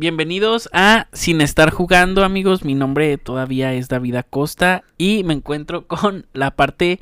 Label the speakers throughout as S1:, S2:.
S1: Bienvenidos a Sin estar jugando, amigos. Mi nombre todavía es David Acosta y me encuentro con la parte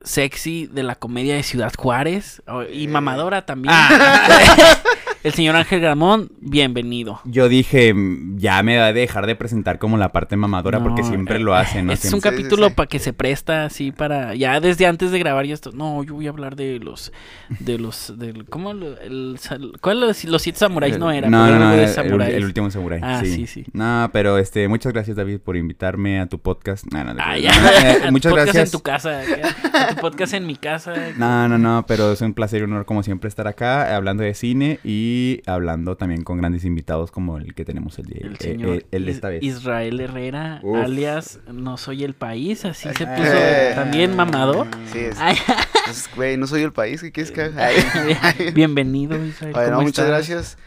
S1: sexy de la comedia de Ciudad Juárez y mamadora también. El señor Ángel Gramón, bienvenido.
S2: Yo dije, mm, ya me va a dejar de presentar como la parte mamadora porque siempre
S1: eh,
S2: lo hacen, ¿no?
S1: Este es un
S2: Siempre-
S3: Sí, sí,
S1: capítulo
S3: sí.
S1: para que se presta así para ya desde antes de grabar y esto. No, yo voy a hablar de los de los del cómo lo- el, sal- cuál los, los siete samuráis no era,
S2: No, no, no,
S1: de
S2: el- el,
S1: samuráis.
S2: el último samurái.
S1: Ah, sí,
S2: sí.
S1: sí.
S2: No, pero este, muchas gracias David por invitarme a tu podcast. No, no,
S1: Ah,
S2: no,
S1: ya.
S2: eh,
S1: A tu
S2: muchas
S1: podcast
S2: gracias.
S1: en tu casa, a tu podcast en mi casa.
S2: No, no, no, pero es un placer y un honor como siempre estar acá hablando de cine y hablando también con grandes invitados como el que tenemos el,
S1: El
S2: eh,
S1: señor
S2: el de
S1: Is-
S2: esta vez.
S1: Israel Herrera,
S2: Uf.
S1: alias No Soy el País, así se puso
S3: Eh.
S1: también mamador.
S3: Sí, es, pues, güey, no soy el país, ¿qué quieres que haga?
S1: Bienvenido, Israel.
S3: Oye, no,
S1: ¿cómo
S3: muchas
S1: estás?
S3: gracias.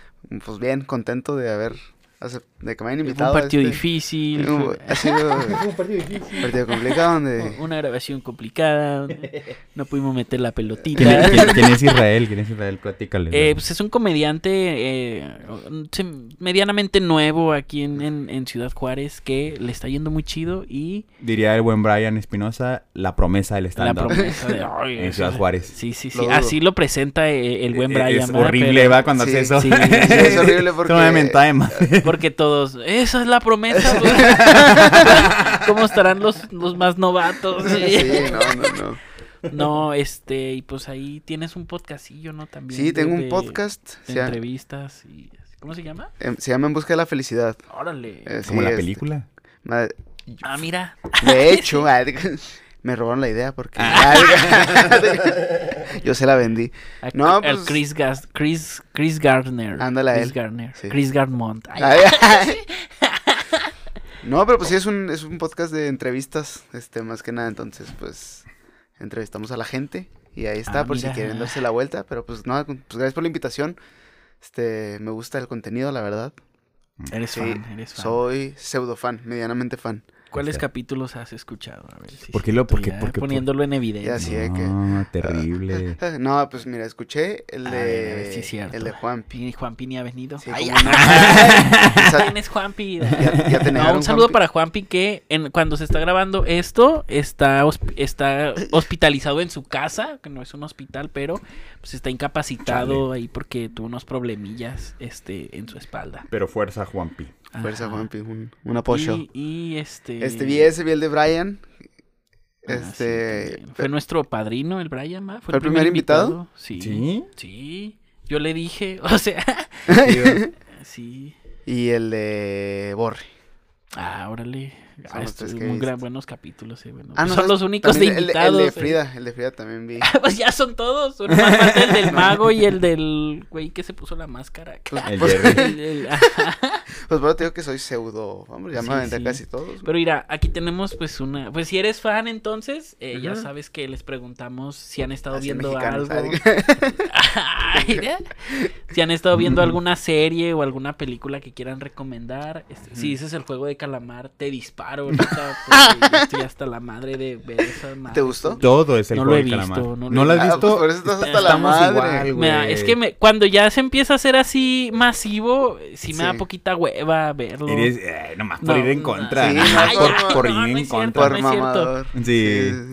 S3: Pues bien, contento de haber, acep- de que me hayan
S1: Fue un
S3: invitado.
S1: partido
S3: este-
S1: difícil,
S3: Ha sido un partido complicado donde...
S1: una grabación complicada, no pudimos meter la pelotita.
S2: ¿Quién, es- quién- quién es Israel? ¿Quién es Israel? Platícale.
S1: Eh, pues es un comediante eh, medianamente nuevo aquí en, en- en Ciudad Juárez que le está yendo muy chido y
S2: Diría el buen Brian Espinosa, la promesa del
S1: la
S2: stand-up.
S1: promesa de... ay,
S2: En Ciudad Juárez.
S1: Sí, sí, sí.
S3: Lo.
S1: Así lo presenta eh, el buen
S2: Eh,
S1: Brian.
S2: Es
S1: ¿verdad?
S2: horrible,
S1: Pero-
S2: va, cuando
S3: Sí,
S2: hace eso.
S1: sí,
S3: Sí, es horrible porque...
S2: Una
S1: todos, esa es la promesa. güey". ¿Cómo estarán los, los más novatos?
S3: Sí, no, no, no.
S1: No, este, y pues ahí tienes un podcastillo, ¿no? También.
S3: Sí, tengo
S1: de-
S3: un podcast.
S1: De entrevistas y... ¿Cómo se llama?
S3: em, se llama En Busca de la Felicidad.
S1: Órale.
S3: Eh,
S2: Como
S3: sí,
S2: la
S3: este,
S2: película.
S1: Ah, mira.
S3: De hecho, ay, me robaron la idea porque...
S1: Ah.
S3: Yo se la vendí.
S1: A-
S3: No,
S1: el
S3: pues-
S1: Chris, Gas- Chris, Chris Gardner.
S3: Ándale a
S1: Chris
S3: él.
S1: Gardner.
S3: Sí.
S1: Chris Gardmont. Ay,
S3: Ay, ay. No, pero pues sí es un, es un podcast de entrevistas, este, más que nada, entonces, pues, entrevistamos a la gente y ahí está,
S1: Ah,
S3: por
S1: mira.
S3: si quieren darse la vuelta, pero pues no, pues gracias por la invitación, este, me gusta el contenido, la verdad,
S1: Eres
S3: Sí,
S1: fan, eres fan.
S3: soy pseudo fan, medianamente fan,
S1: ¿Cuáles
S2: O sea,
S1: capítulos has escuchado? A ver si
S2: ¿Por qué lo-
S1: cierto,
S2: por qué-
S1: ya
S2: por qué- por-
S1: poniéndolo en evidencia.
S3: Sí, de que-
S2: No, terrible.
S3: No, pues mira, escuché el
S1: ver,
S3: de,
S1: es cierto.
S3: el de Juan
S1: Pi- Juanpi ni ha venido.
S3: Sí,
S1: Ay,
S3: no.
S1: ¿Quién es Juanpi?
S3: Ya- ya
S1: No,
S3: negaron,
S1: un saludo
S3: Juanpi.
S1: para Juanpi que en, cuando se está grabando esto está, está hospitalizado en su casa, que no es un hospital, pero pues está incapacitado ahí porque tuvo unos problemillas este, en su espalda.
S2: Pero fuerza, Juanpi.
S3: Fuerza. Juanpi, un, un apoyo.
S1: Y, y, este...
S3: Este, vi ese, vi el de Brian,
S1: Ah, sí,
S3: este.
S1: Fue nuestro padrino, el Brian, ¿va?
S3: ¿Fue el primer invitado?
S1: Sí.
S2: ¿Sí?
S1: Sí. Yo le dije, o sea, sí.
S3: y el de Borre.
S1: Ah, órale.
S3: Son
S1: Ah, estos
S3: que
S1: muy gran- buenos capítulos, eh, bueno.
S3: Ah, no,
S1: son los únicos de
S3: el-
S1: invitados.
S3: El, de
S1: eh.
S3: Frida, el de Frida también vi.
S1: pues ya son todos. Más falta el del mago y el del güey que se puso la máscara.
S3: Pues,
S2: El
S3: pues.
S1: El- el-.
S3: Pues bueno, te digo que soy pseudo, hombre, ya
S1: Sí,
S3: me aventé
S1: sí.
S3: casi todos.
S1: Pero mira, aquí tenemos pues una... Pues si eres fan entonces, eh, ya sabes que les preguntamos si han estado
S3: Así
S1: viendo
S3: mexicanos,
S1: algo.
S3: ah,
S1: Ay, si han estado viendo alguna serie o alguna película que quieran recomendar. este, Si dices el juego de calamar, te disparo ahorita. Porque yo estoy hasta la madre de ver esa madre.
S3: ¿Te gustó?
S2: Todo es el
S1: No
S2: juego
S1: lo he visto,
S2: calamar.
S1: no
S2: ¿No,
S1: lo
S2: lo
S1: he
S2: has
S3: Ah,
S2: visto?
S3: pues por eso estás hasta la madre.
S2: igual,
S1: es que me- cuando ya se empieza a hacer así masivo, sí me da poquita hueva verlo.
S2: Eres, eh, nomás
S1: No,
S2: por ir en
S1: no,
S2: contra.
S3: sí,
S2: nomás
S3: no,
S2: por, por
S1: no,
S2: ir
S1: no
S2: en contra.
S1: cierto,
S3: Por mamador.
S2: Sí.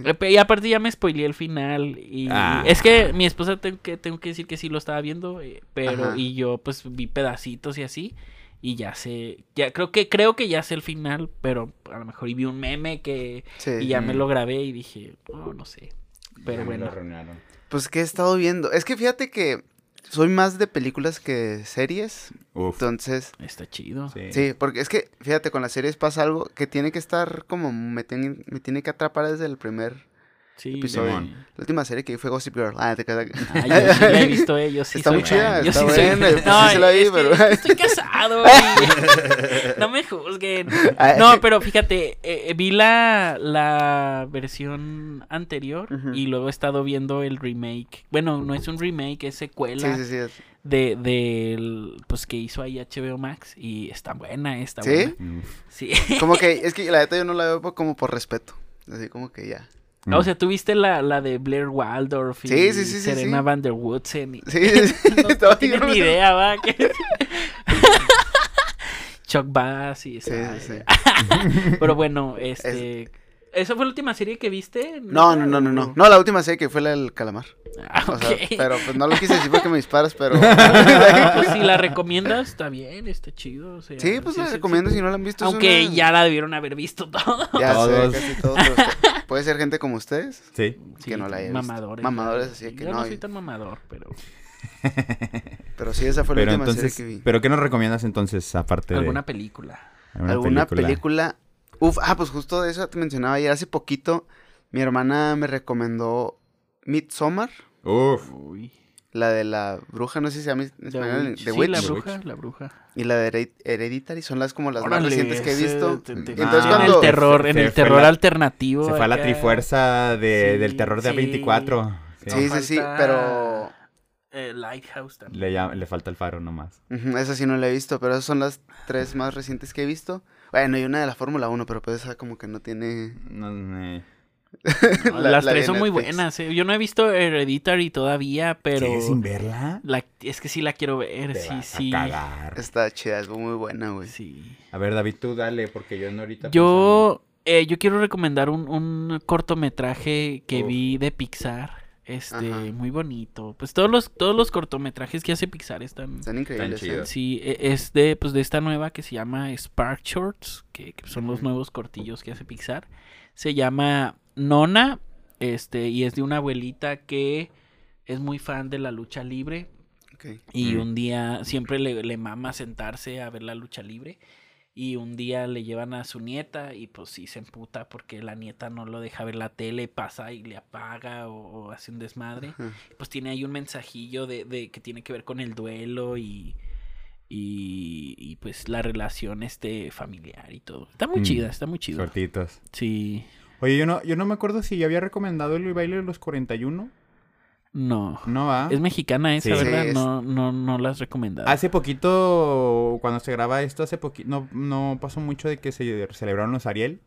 S1: Eh, Y aparte ya me spoileé el final y
S2: Ah.
S1: es que mi esposa tengo que tengo que decir que sí lo estaba viendo, eh, pero
S3: Ajá.
S1: y yo pues vi pedacitos y así y ya sé, ya creo que creo que ya sé el final, pero a lo mejor y vi un meme que
S3: Sí.
S1: y ya me lo grabé y dije, "Oh, no sé." Pero
S2: Ya
S1: bueno.
S3: Pues que he estado viendo. Es que fíjate que soy más de películas que series.
S2: Uf.
S3: Entonces,
S1: Está chido.
S2: Sí.
S3: sí, porque es que, fíjate, con las series pasa algo que tiene que estar como, me, tiene- me tiene que atrapar desde el primer...
S1: Sí.
S3: Episodio. La última serie que vi fue Gossip Girl. Ah, te quedas-
S1: Ah, yo sí la he visto, eh, yo sí
S3: Está muy chida, está
S1: sí soy-
S3: pues
S1: No,
S3: sí se la vi,
S1: es
S3: pero-
S1: que estoy casado, güey. No me juzguen.
S3: Ay.
S1: No, pero fíjate, eh, eh, vi la, la versión anterior y luego he estado viendo el remake. Bueno, no es un remake, es secuela
S3: Sí, sí, sí. es-
S1: de del pues que hizo ahí HBO Max y está buena, está
S3: ¿Sí?
S1: buena. Sí.
S3: Como que, es que la neta yo no la veo como por respeto. Así como que ya.
S1: O sea, tuviste la, la de Blair Waldorf y
S3: Sí, sí, sí,
S1: Serena. Van der Woodsen. y-
S3: Sí, sí, sí.
S1: no, tienen ni idea, va. que- Chuck Bass y esa-
S3: sí, sí.
S1: Pero bueno, este... ¿Esa fue la última serie que viste?
S3: No, no, no, no, no. No, la última serie que fue la del calamar.
S1: Ah,
S3: O sea,
S1: ok.
S3: pero pues no lo quise decir porque me disparas, pero...
S1: pues si la recomiendas, está bien, está chido. o sea,
S3: Sí, pues la
S1: sí,
S3: recomiendo
S1: sí.
S3: si no la han visto.
S1: Aunque
S3: una-
S1: ya la debieron haber visto todo.
S3: Ya
S2: Todos.
S3: sé, casi todos. Puede ser gente como ustedes
S2: Sí.
S3: que no la haya visto.
S1: Mamadores.
S3: Mamadores, así que
S1: Yo
S3: no.
S1: no soy tan mamador, pero...
S3: Pero sí, esa fue la
S2: Pero
S3: última
S2: entonces,
S3: serie que vi.
S2: ¿pero qué nos recomiendas entonces aparte de
S1: Alguna película.
S3: ¿Alguna película? Uf, ah, pues justo de eso te mencionaba ayer. Hace poquito mi hermana me recomendó Midsommar,
S2: Uf.
S1: Uy.
S3: La de la bruja, no sé si se llama en
S1: The
S3: español,
S1: Witch.
S3: The
S1: Sí,
S3: Witch.
S1: la
S2: The
S1: bruja,
S2: Witch.
S1: la bruja.
S3: Y la de Hered- Hereditary son las como las más recientes que he visto.
S1: te- te-
S3: Y entonces
S1: en
S3: cuando-
S1: el terror, en
S2: se
S1: el terror
S2: la-
S1: alternativo.
S2: Se fue a la trifuerza de,
S1: Sí,
S2: del terror de
S1: sí.
S2: 24. Sí.
S3: Sí, sí, sí,
S1: falta-
S3: pero
S1: Eh, Lighthouse también.
S2: Le, llama- le falta el faro nomás.
S3: esa sí no la he visto, pero esas son las tres más recientes que he visto. Bueno, y una de la Fórmula 1, pero pues esa como que no tiene...
S2: No, eh.
S1: No,
S3: la-
S1: las
S3: la
S1: tres son muy buenas. eh. Yo no he visto Hereditary todavía, pero
S2: ¿Sigues sin verla?
S1: la- es que sí la quiero ver.
S2: Te
S1: sí,
S2: vas a
S1: sí.
S2: cagar.
S3: Está chida, es muy buena, güey.
S1: Sí.
S2: A ver, David, tú dale, porque yo no ahorita...
S1: Yo, eh, yo quiero recomendar un, un cortometraje que
S2: Uf.
S1: vi de Pixar. Este,
S3: Ajá.
S1: muy bonito. Pues todos los, todos los cortometrajes que hace Pixar están.
S3: Están increíbles. ¿eh?
S1: Sí, e- es de, pues, de esta nueva que se llama Spark Shorts, que, que son los nuevos cortillos que hace Pixar. Se llama Nona, este, y es de una abuelita que es muy fan de la lucha libre. Y
S2: Mm.
S1: un día siempre le, le mama sentarse a ver la lucha libre. Y un día le llevan a su nieta y pues sí se emputa porque la nieta no lo deja ver la tele, pasa y le apaga o, o hace un desmadre.
S3: Ajá.
S1: Pues tiene ahí un mensajillo de, de que tiene que ver con el duelo y, y, y, pues la relación este familiar y todo. Está muy
S2: Mm.
S1: chida, está muy chido.
S2: Cortitos.
S1: Sí.
S2: Oye, yo no, yo no me acuerdo si ya había recomendado el baile de los 41.
S1: No.
S2: No, va.
S1: Es mexicana esa,
S2: Sí.
S1: ¿verdad?
S3: Sí, es-
S1: No, no, no la has recomendado.
S2: Hace poquito, cuando se graba esto, hace poquito, no, no pasó mucho de que se celebraron los Ariel.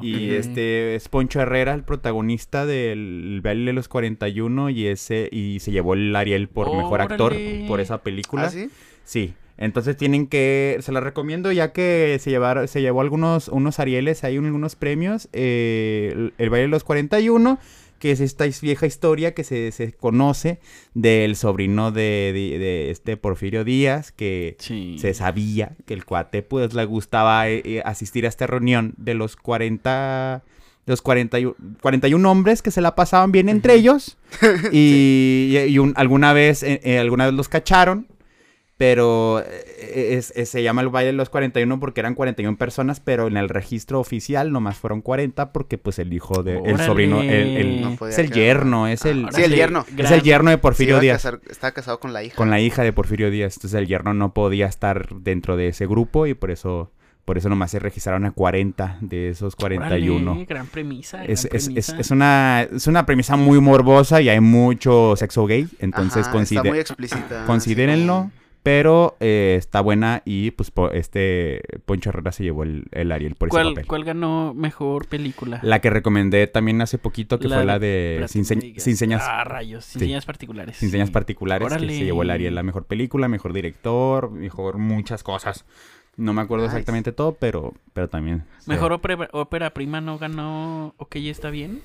S2: Y este es Poncho Herrera, el protagonista del baile de los 41 y ese y se llevó el Ariel por mejor actor por esa película.
S3: ¿Ah, sí?
S2: Sí. Entonces tienen que se la recomiendo ya que se llevaron se llevó algunos unos Arieles, hay unos premios eh, el, el baile de los 41 que es esta vieja historia que se, se conoce del sobrino de, de- de este Porfirio Díaz que
S1: Sí.
S2: se sabía que el cuate pues le gustaba eh, eh, asistir a esta reunión de los 40 de los 41, 41 hombres que se la pasaban bien entre ellos y, y un- alguna vez eh, eh, alguna vez los cacharon pero eh, es- es- se llama el baile de los 41 porque eran 41 personas, pero en el registro oficial nomás fueron 40 porque pues el hijo de el sobrino el- el-
S3: No
S2: es el
S3: quedar.
S2: yerno, es el
S3: Sí, el yerno.
S2: es el yerno de Porfirio Díaz
S3: casar- estaba casado con la hija.
S2: con la hija de Porfirio Díaz. Entonces el yerno no podía estar dentro de ese grupo y por eso, por eso nomás se registraron a 40 de esos 41.
S1: Órale, gran premisa. gran
S2: Es, es- es-
S1: premisa.
S2: es una, es una premisa muy morbosa y hay mucho sexo gay. Entonces
S3: Ajá, está
S2: consider-
S3: muy explícita.
S2: considérenlo. Pero eh, está buena y pues po- este Poncho Herrera se llevó el, el Ariel por ese
S1: ¿Cuál,
S2: papel.
S1: ¿Cuál ganó mejor película?
S2: La que recomendé también hace poquito que
S1: La
S2: fue la
S1: de-
S2: Sin,
S1: digas.
S2: Sin señas
S1: Ah, rayos. Sin
S2: Sí.
S1: señas particulares.
S2: Sin señas
S1: sí.
S2: particulares, que se llevó el Ariel la mejor película, mejor director, mejor muchas cosas. No me acuerdo
S3: Nice.
S2: exactamente todo, pero, pero también. se-
S1: ¿Mejor ópera, ópera prima no ganó Ok, está bien?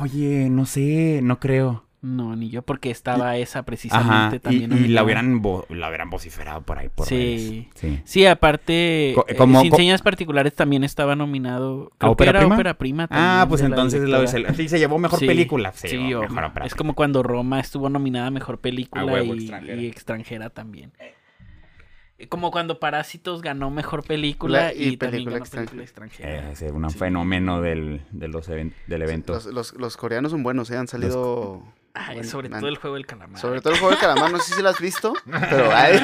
S2: Oye, no sé, no creo.
S1: No, ni yo, porque estaba esa precisamente
S2: y,
S1: también.
S2: y la
S1: nominada.
S2: hubieran, vo- la hubieran vociferado por ahí, por
S1: Sí.
S2: Sí.
S1: Sí, aparte,
S2: Co-
S1: eh,
S2: como-
S1: Sin señas particulares también estaba nominado.
S2: ¿A
S1: Creo que era
S2: prima?
S1: ópera prima
S2: Ah,
S1: también
S2: pues
S1: de la
S2: entonces se, sí, se llevó mejor
S1: Sí,
S2: película. Se
S1: sí,
S2: llevó mejor ópera
S1: es como cuando Roma estuvo nominada a mejor película
S2: A huevo,
S1: y,
S2: extranjera.
S1: y extranjera también. Eh, Como cuando Parásitos ganó mejor película
S3: La-
S1: y,
S3: y
S1: también
S3: película
S1: ganó película extranjera.
S2: Es un
S1: Sí.
S2: fenómeno del, de los even- del evento.
S3: Los, los, los coreanos son buenos, ¿eh? Han salido...
S1: Ay, sobre
S3: man-
S1: todo el juego del calamar.
S3: Sobre todo el juego de calamar, no sé si lo has visto, pero... ay,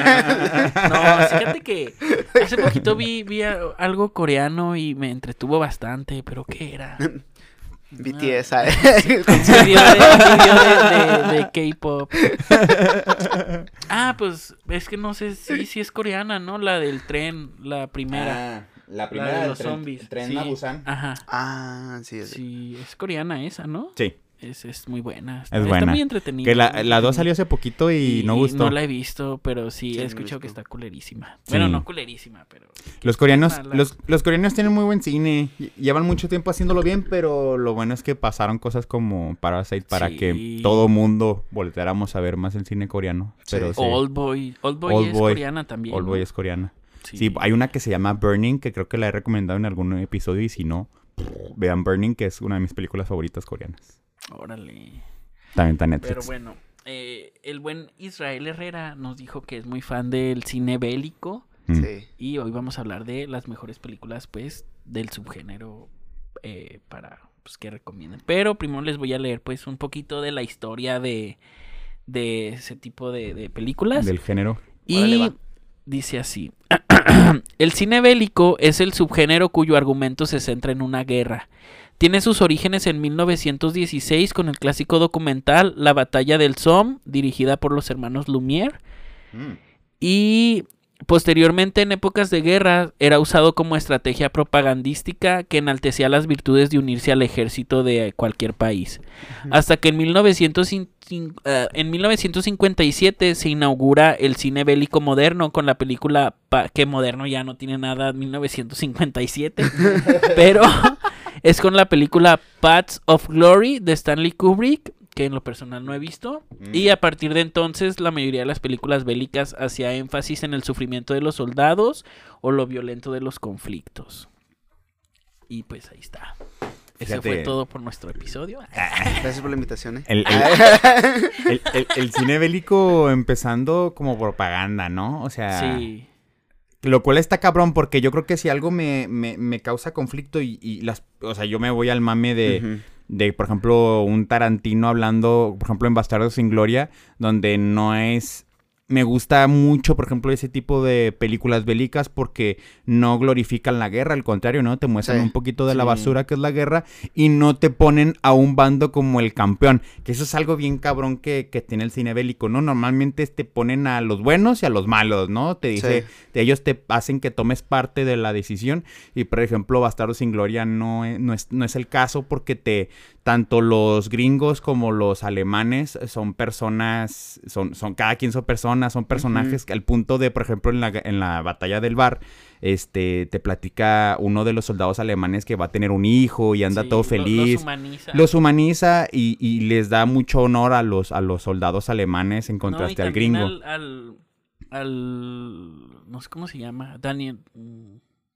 S1: No, fíjate que hace poquito vi, vi a- algo coreano y me entretuvo bastante, pero ¿qué era?
S3: BTS.
S1: Un video de, un video de- de- de K-pop. Ah, pues es que no sé si si es coreana, ¿no? La del tren, la primera.
S2: Ah, la
S1: la de los zombies. sí.
S2: Busan.
S1: Ajá.
S3: Ah, sí, es
S1: Sí, es coreana esa, ¿no?
S2: Sí.
S1: Es, es muy buena.
S2: Es buena.
S1: muy entretenida.
S2: Que la, la 2
S1: entretenida.
S2: salió hace poquito y, no gustó.
S1: No la he visto, pero sí, he escuchado que está culerísima.
S2: Sí.
S1: Bueno, no culerísima, pero...
S2: Los coreanos, los, los coreanos tienen muy buen cine. Lle- Llevan mucho tiempo haciéndolo bien, pero lo bueno es que pasaron cosas como Parasite para
S1: Sí.
S2: que todo mundo volteáramos a ver más el cine coreano. Pero sí,
S1: Oldboy. Oldboy
S2: Old
S1: es
S2: Boy.
S1: coreana también.
S2: Oldboy
S1: ¿no?
S2: es coreana.
S1: Sí.
S2: Sí, hay una que se llama Burning, que creo que la he recomendado en algún episodio y si no, vean Burning, que es una de mis películas favoritas coreanas.
S1: Órale.
S2: También está Netflix.
S1: Pero bueno, eh, el buen Israel Herrera nos dijo que es muy fan del cine bélico.
S2: Mm.
S3: Sí.
S1: Y hoy vamos a hablar de las mejores películas, pues, del subgénero eh, para pues, que recomienden. Pero primero les voy a leer, pues, un poquito de la historia de, de ese tipo de, de películas.
S2: Del género.
S1: Y dice así. el cine bélico es el subgénero cuyo argumento se centra en una guerra. Tiene sus orígenes en 1916 con el clásico documental La batalla del Somme, dirigida por los hermanos Lumière. Y posteriormente en épocas de guerra era usado como estrategia propagandística que enaltecía las virtudes de unirse al ejército de cualquier país. Hasta que en, 1905 eh, en 1957 se inaugura el cine bélico moderno con la película, pa- que moderno ya no tiene nada, 1957, pero es con la película Paths of Glory de Stanley Kubrick, que en lo personal no he visto. Y a partir de entonces la mayoría de las películas bélicas hacía énfasis en el sufrimiento de los soldados o lo violento de los conflictos. Y pues ahí está. Eso
S2: Fíjate.
S1: fue todo por nuestro episodio.
S3: Gracias por la invitación, ¿eh?
S2: El, el- el- el- el cine bélico empezando como propaganda, ¿no? O sea,
S1: Sí.
S2: Lo cual está cabrón porque yo creo que si algo me, me- me causa conflicto y, y las, o sea, yo me voy al mame de, de, por ejemplo, un Tarantino hablando, por ejemplo, en Bastardos sin Gloria, donde no es... Me gusta mucho, por ejemplo, ese tipo de películas bélicas porque no glorifican la guerra, al contrario, ¿no? Te muestran
S3: Sí.
S2: un poquito de la basura que es la guerra y no te ponen a un bando como el campeón. Que eso es algo bien cabrón que, que tiene el cine bélico, ¿no? Normalmente te ponen a los buenos y a los malos, ¿no? Te dice,
S3: Sí.
S2: de ellos te hacen que tomes parte de la decisión. Y por ejemplo, Bastardo sin Gloria no es, no es, no es el caso porque te tanto los gringos como los alemanes son personas, son, son cada quien son personas, son personajes que al punto de, por ejemplo, en la, en la batalla del bar, este, te platica uno de los soldados alemanes que va a tener un hijo y anda
S1: Sí,
S2: todo feliz.
S1: Los humaniza.
S2: Los humaniza y, y les da mucho honor a los, a los soldados alemanes en
S1: No, y
S2: contraste al gringo.
S1: Al, al, al- No sé cómo se llama. Daniel. mm,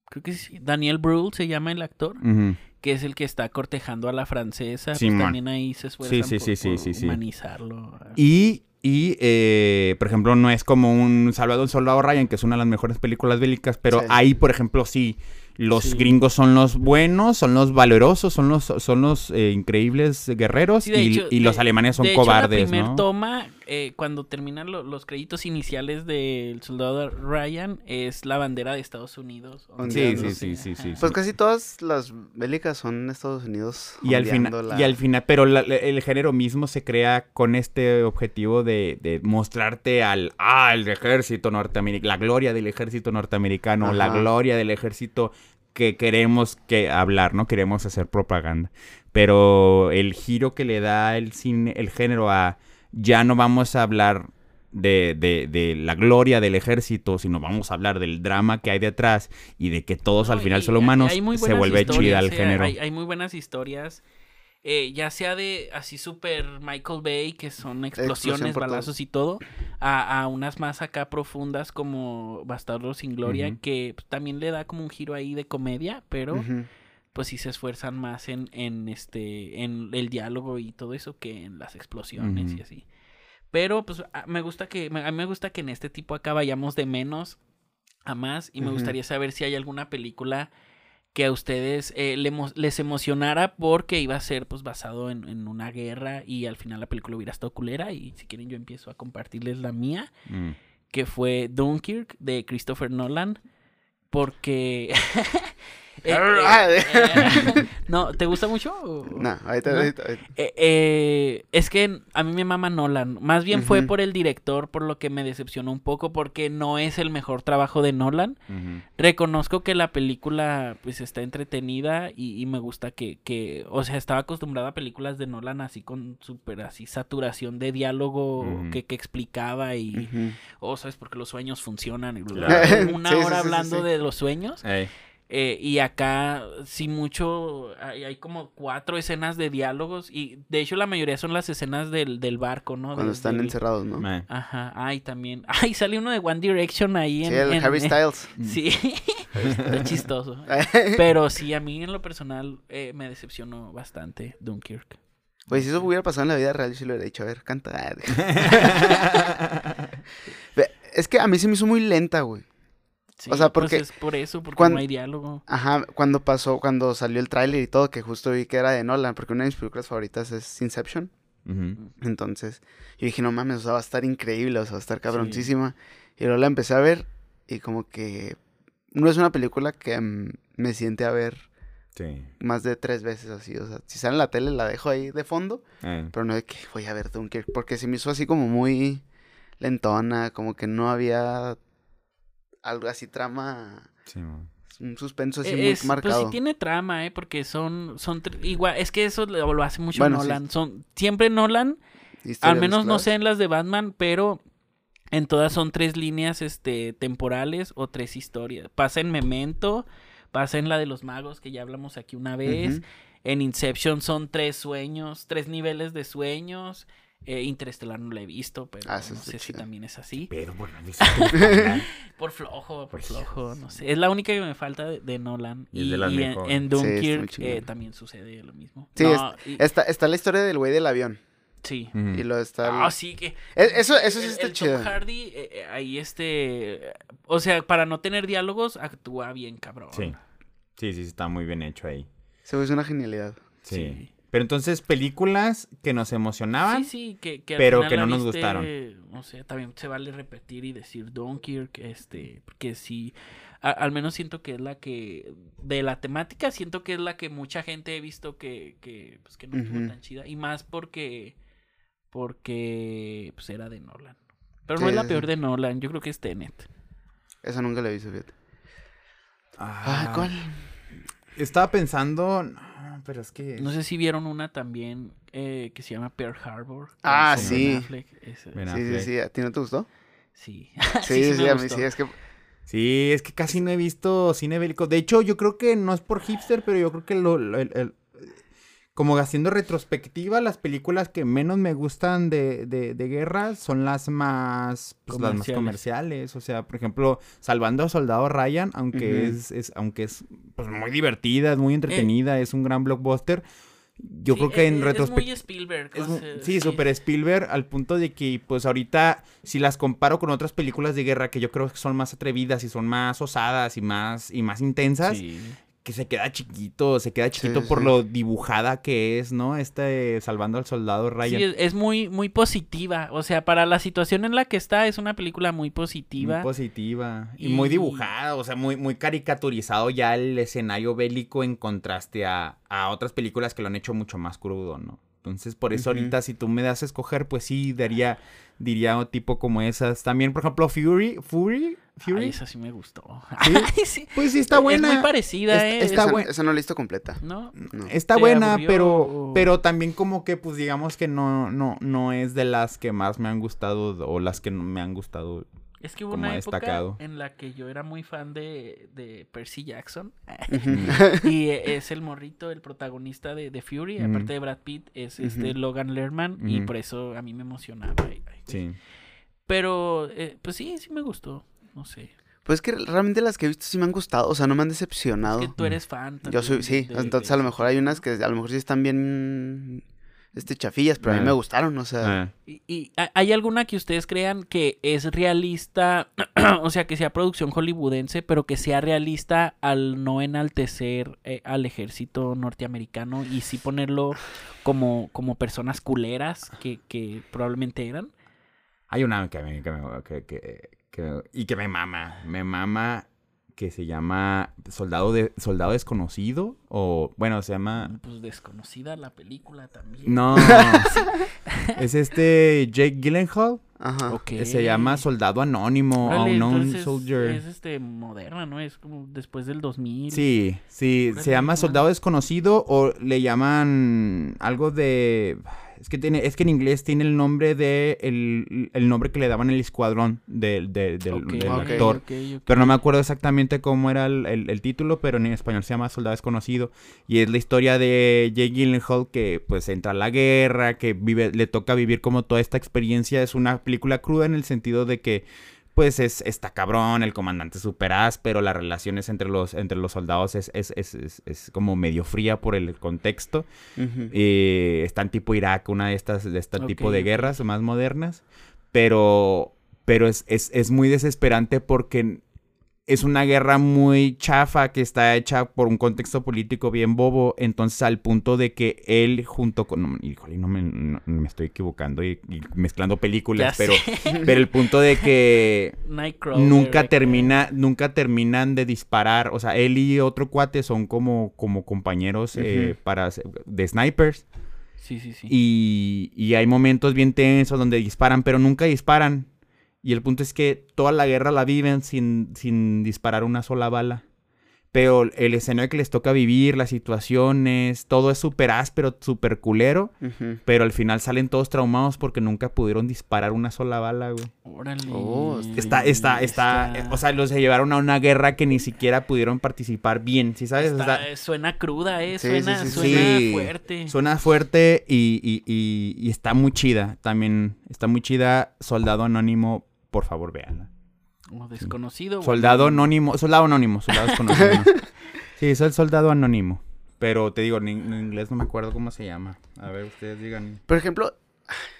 S1: Creo que sí. Daniel Brühl se llama el actor. Que es el que está cortejando a la francesa. pues
S2: Simón.
S1: también ahí se esfuerzan
S2: sí, sí, sí,
S1: por
S2: sí, sí.
S1: humanizarlo.
S2: Y, y eh, por ejemplo, no es como un Salvador Soldado Ryan, que es una de las mejores películas bélicas, pero
S3: Sí.
S2: ahí, por ejemplo, sí. Los
S1: Sí.
S2: gringos son los buenos, son los valerosos, son los, son los eh, increíbles guerreros
S1: Sí,
S2: y,
S1: hecho,
S2: y los alemanes son
S1: de hecho,
S2: cobardes,
S1: la primer
S2: ¿no?
S1: toma, eh, cuando terminan lo- los créditos iniciales del soldado Ryan, es la bandera de Estados Unidos.
S2: Sí, sí, sí, sí.
S3: Pues casi todas las bélicas son Estados Unidos.
S2: Y al, final,
S3: la-
S2: y al final, pero la- el género mismo se crea con este objetivo de, de mostrarte al, ah, el ejército norteamericano, la gloria del ejército norteamericano, la gloria del ejército que queremos que hablar, ¿no? Queremos hacer propaganda. Pero el giro que le da el cine, el género a ya no vamos a hablar de, de- de la gloria del ejército, sino vamos a hablar del drama que hay detrás y de que todos
S1: No,
S2: al final
S1: y
S2: son humanos,
S1: hay muy
S2: se
S1: buenas
S2: vuelve chida
S1: historias,
S2: el género.
S1: Hay, hay muy buenas historias. eh, ya sea de así super Michael Bay, que son explosiones,
S3: todo.
S1: balazos y todo, a, a unas más acá profundas como Bastardo sin Gloria, que también le da como un giro ahí de comedia, pero. Pues sí se esfuerzan más en, en este en el diálogo y todo eso que en las explosiones y así. Pero pues a- me gusta que a mí me gusta que en este tipo acá vayamos de menos a más y me gustaría saber si hay alguna película que a ustedes eh, le les emocionara porque iba a ser pues basado en, en una guerra y al final la película hubiera estado culera y si quieren yo empiezo a compartirles la mía
S2: Mm.
S1: que fue Dunkirk de Christopher Nolan porque Eh,
S3: Ah,
S1: eh, eh, no, ¿te gusta mucho? o-
S3: No, ahorita,
S1: ¿No?
S3: ahorita- ahorita.
S1: Eh, eh, es que a mí me mama Nolan. Más bien fue por el director, por lo que me decepcionó un poco, porque no es el mejor trabajo de Nolan. Reconozco que la película pues está entretenida y, y me gusta que, que, o sea, estaba acostumbrado a películas de Nolan así con súper así saturación de diálogo que, que explicaba y, oh, sabes porque los sueños funcionan y bla, bla,
S2: Claro.
S1: bla. una
S3: Sí,
S1: hora
S3: sí,
S1: hablando
S3: sí.
S1: de los sueños. Eh, y acá sí mucho, hay, hay como cuatro escenas de diálogos y de hecho la mayoría son las escenas del, del barco, ¿no?
S3: Cuando están encerrados, ¿no?
S1: Ajá, ay, también. Ay, sale uno de One Direction ahí en...
S3: Sí, el
S1: en-
S3: Harry
S1: en-
S3: Styles.
S1: Sí, está chistoso. Pero sí, a mí en lo personal eh, me decepcionó bastante Dunkirk.
S3: Pues si eso hubiera pasado en la vida real, yo sí lo hubiera dicho, a ver, canta. Es que a mí se me hizo muy lenta, güey.
S1: Sí,
S3: O sea,
S1: pues
S3: porque
S1: es por eso, porque
S3: cuan-
S1: no hay diálogo.
S3: Ajá, cuando pasó, cuando salió el tráiler y todo, que justo vi que era de Nolan, porque una de mis películas favoritas es Inception. Entonces, yo dije, no mames, o sea, va a estar increíble, o sea, va a estar cabroncísima. Y luego la empecé a ver y como que no es una película que mm, me siente a ver
S2: Sí.
S3: más de tres veces así. O sea, si sale en la tele la dejo ahí de fondo,
S2: Ey.
S3: pero no de que voy a ver Dunkirk, porque se me hizo así como muy lentona, como que no había algo así trama,
S2: Sí,
S3: un suspenso así muy
S1: es- pues
S3: marcado.
S1: sí tiene trama, ¿eh? Porque son, son igual, es que eso lo, lo hace mucho
S3: Bueno, sí.
S1: Nolan. Son, siempre Nolan, al menos no sé en las de Batman, pero en todas son tres líneas este, temporales o tres historias. Pasa en Memento, pasa en la de los magos, que ya hablamos aquí una vez. En Inception son tres sueños, tres niveles de sueños. Eh, Interestelar no la he visto, pero
S3: Ah,
S1: no sé si también es así.
S2: Pero bueno.
S1: Por flojo, por
S2: Pues,
S1: flojo, no sé. Es la única que me falta de, de Nolan.
S2: Y de las
S1: en, en Dunkirk eh, también sucede lo mismo.
S3: Sí,
S1: No, y-
S3: Está, está la historia del güey del avión.
S1: sí.
S3: Y lo está.
S1: Ah, sí, que...
S3: E- Eso, eso sí
S1: el-
S3: está
S1: el
S3: chido.
S1: Tom Hardy, eh, eh, ahí este... O sea, para no tener diálogos, actúa bien, cabrón.
S2: Sí. Sí, sí, está muy bien hecho ahí.
S3: Güey es una genialidad.
S2: Sí.
S1: Sí.
S2: Pero entonces, películas que nos emocionaban.
S1: Sí, sí, que, que
S2: pero que no nos
S1: viste,
S2: gustaron.
S1: O sea, también se vale repetir y decir Dunkirk, este, porque sí, a- al menos siento que es la que, de la temática, siento que es la que mucha gente he visto que, que pues que no estuvo
S3: Ujú.
S1: tan chida, y más porque, porque, pues era de Nolan. Pero
S3: Sí,
S1: no es la
S3: sí,
S1: peor de Nolan, yo creo que es Tenet.
S3: Esa nunca la he visto, fíjate.
S2: Ah,
S3: Ah, ¿cuál?
S2: Estaba pensando. No, pero es que.
S1: No sé si vieron una también eh, que se llama Pearl Harbor.
S3: Ah, sí.
S1: Ben Affleck, esa-
S2: Ben
S3: Sí, sí, sí. ¿A ti no te gustó?
S1: sí.
S3: Sí, sí, a mí sí. Es que
S2: Sí, es que casi no he visto cine bélico. De hecho, yo creo que no es por hipster, pero yo creo que lo, lo- el- el- como haciendo retrospectiva, las películas que menos me gustan de, de, de guerra son las más, pues, las más
S1: Comerciales.
S2: O sea, por ejemplo, Salvando a Soldado Ryan, aunque es, es, aunque es pues, muy divertida, es muy entretenida, es un gran blockbuster. Yo
S1: Sí,
S2: creo que en
S1: es muy
S2: retrospectiva...
S1: Spielberg.
S2: Es
S1: o
S2: mu-
S1: sea,
S2: sí, super Spielberg al punto de que, pues ahorita, si las comparo con otras películas de guerra que yo creo que son más atrevidas y son más osadas y más, y más intensas,
S1: Sí.
S2: Que se queda chiquito, se queda chiquito
S3: sí,
S2: por
S3: sí.
S2: lo dibujada que es, ¿no? Este Salvando al Soldado Ryan.
S1: Sí, es, muy, muy positiva. O sea, para la situación en la que está, es una película muy
S2: Muy
S1: positiva.
S2: positiva y,
S1: Y-
S2: muy dibujada, o sea, muy, muy caricaturizado ya el escenario bélico en contraste a, a otras películas que lo han hecho mucho más crudo, ¿no? Entonces, por eso ahorita si tú me das a escoger, pues sí, daría, diría un tipo como esas. También, por ejemplo, Fury, Fury, Fury.
S1: Ay, esa sí me gustó.
S2: ¿Sí?
S1: Ay, sí.
S2: Pues sí, está buena.
S1: Es muy parecida,
S2: Está-
S1: ¿eh?
S2: está
S3: esa, esa no la he visto completa.
S1: ¿No?
S3: No.
S2: Está
S1: ¿Te
S2: buena,
S1: aburrió
S2: pero, pero también como que, pues digamos que no, no, no es de las que más me han gustado o las que no me han gustado.
S1: Es que hubo una época
S2: destacado.
S1: en la que yo era muy fan de, de Percy Jackson. Y es el morrito, el protagonista de, de Fury. Aparte de Brad Pitt, es este. Logan Lerman. Y por eso a mí me emocionaba. Ay, ay, güey.
S2: Sí.
S1: Pero, eh, pues sí, sí me gustó. No sé.
S3: Pues es que realmente las que he visto sí me han gustado, o sea, no me han decepcionado.
S1: Es que tú eres fan.
S3: Yo soy, sí,
S1: de-
S3: entonces a lo mejor hay unas que a lo mejor sí están bien este chafillas, pero a mí me gustaron, o sea,
S2: Ah,
S1: ¿Y, y ha- hay alguna que ustedes crean que es realista, o sea, que sea producción hollywoodense, pero que sea realista al no enaltecer eh, al ejército norteamericano y sí ponerlo como, como personas culeras que, que probablemente eran?
S2: Hay una que me, que me- que- que- que- y que me mama, me mama que se llama Soldado de Soldado desconocido o bueno, se llama
S1: Pues desconocida la película también.
S2: No. es este Jake Gyllenhaal.
S3: Ajá.
S1: Ok.
S2: que Se llama Soldado Anónimo
S1: Órale,
S2: Unknown Soldier.
S1: Es este moderna, ¿no? Es como después del 2000.
S2: Sí, sí, se llama Soldado Desconocido o le llaman algo de es que tiene es que en inglés tiene el nombre de el, el nombre que le daban el escuadrón del, del, actor. Pero no me acuerdo exactamente cómo era el, el- el título, pero en español se llama Soldado Desconocido. Y es la historia de Jake Gyllenhaal que pues entra a la guerra, que vive, le toca vivir como toda esta experiencia. Es una película cruda en el sentido de que pues es, está cabrón, el comandante es súper áspero, las relaciones entre los, entre los soldados es, es, es, es- es como medio fría por el contexto.
S3: Ujú.
S2: Eh, están tipo Irak, una de estas, de este tipo de guerras más modernas. Pero, pero es, es, es muy desesperante porque es una guerra muy chafa que está hecha por un contexto político bien bobo. Entonces, al punto de que él, junto con. no, híjole, no me, no- me estoy equivocando y, y mezclando películas,
S1: Ya
S2: pero,
S1: sé.
S2: pero el punto de que nunca termina, nunca terminan de disparar. O sea, él y otro cuate son como, como compañeros eh, para de snipers.
S1: Sí, sí, sí.
S2: Y, y hay momentos bien tensos donde disparan, pero nunca disparan. Y el punto es que toda la guerra la viven sin, sin disparar una sola bala. Pero el escenario que les toca vivir, las situaciones, todo es súper áspero, súper culero. Pero al final salen todos traumados porque nunca pudieron disparar una sola bala, güey.
S1: Órale.
S3: Oh,
S2: Está, está, está, o sea, los llevaron a una guerra que ni siquiera pudieron participar bien, ¿sí sabes? O
S1: Está-
S2: sea,
S1: eh, suena cruda, ¿eh?
S3: Sí,
S1: suena
S3: sí, sí,
S1: suena
S2: sí.
S1: fuerte.
S2: Suena fuerte y, y- y- y está muy chida. También está muy chida. Soldado Anónimo, por favor, véanla.
S1: Como desconocido. o
S2: Soldado
S1: anónimo.
S2: Anónimo, Soldado Anónimo, Soldado Desconocido. no. Sí, soy el Soldado Anónimo. Pero te digo, en, en inglés no me acuerdo cómo se llama. A ver, ustedes digan.
S3: Por ejemplo,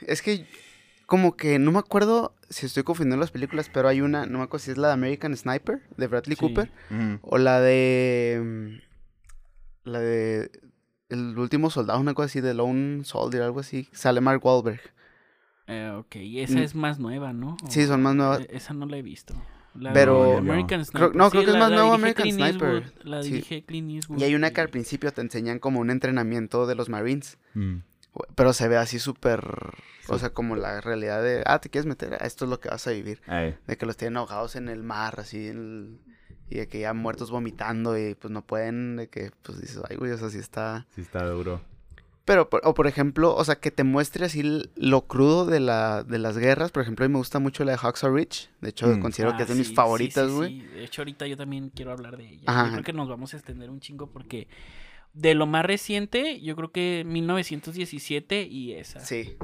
S3: es que como que no me acuerdo si estoy confundiendo las películas, pero hay una, no me acuerdo si es la de American Sniper, de Bradley
S1: Sí.
S3: Cooper,
S2: Mm.
S3: o la de... mm, La de... El último soldado, una cosa así, de Lone Soldier, algo así. Sale Mark Wahlberg.
S1: Eh, ok, y esa
S3: Mm.
S1: es más nueva, ¿no? O-
S3: Sí, son más nuevas.
S1: eh, Esa no la he visto. La
S3: Pero-
S1: de American
S3: Creo-
S1: Sniper.
S3: no, creo
S1: sí,
S3: que es más nuevo American
S1: Clint
S3: Sniper.
S1: Eastwood, La
S3: Sí.
S1: dirige Clint Eastwood.
S3: Y hay una que al principio te enseñan como un entrenamiento de los Marines.
S2: Mm.
S3: Pero se ve así súper... O
S2: Sí.
S3: sea, como la realidad de... Ah, te quieres meter, esto es lo que vas a vivir.
S2: Ay,
S3: De que los tienen ahogados en el mar, así, en el- y de que ya muertos vomitando y pues no pueden, de que pues dices, ay, güey, o sea, sí está...
S2: sí está duro.
S3: Pero, por- o por ejemplo, o sea, que te muestre así lo crudo de, la, de las guerras. Por ejemplo, a mí me gusta mucho la de Hacksaw Ridge. De hecho,
S2: Mm.
S3: considero que
S1: Ah,
S3: es de mis
S1: sí, sí,
S3: favoritas,
S1: sí,
S3: güey.
S1: sí. De hecho, ahorita yo también quiero hablar de ella.
S3: Ajá.
S1: Yo creo que nos vamos a extender un chingo porque de lo más reciente, yo creo que 1917 y esa.
S3: Sí.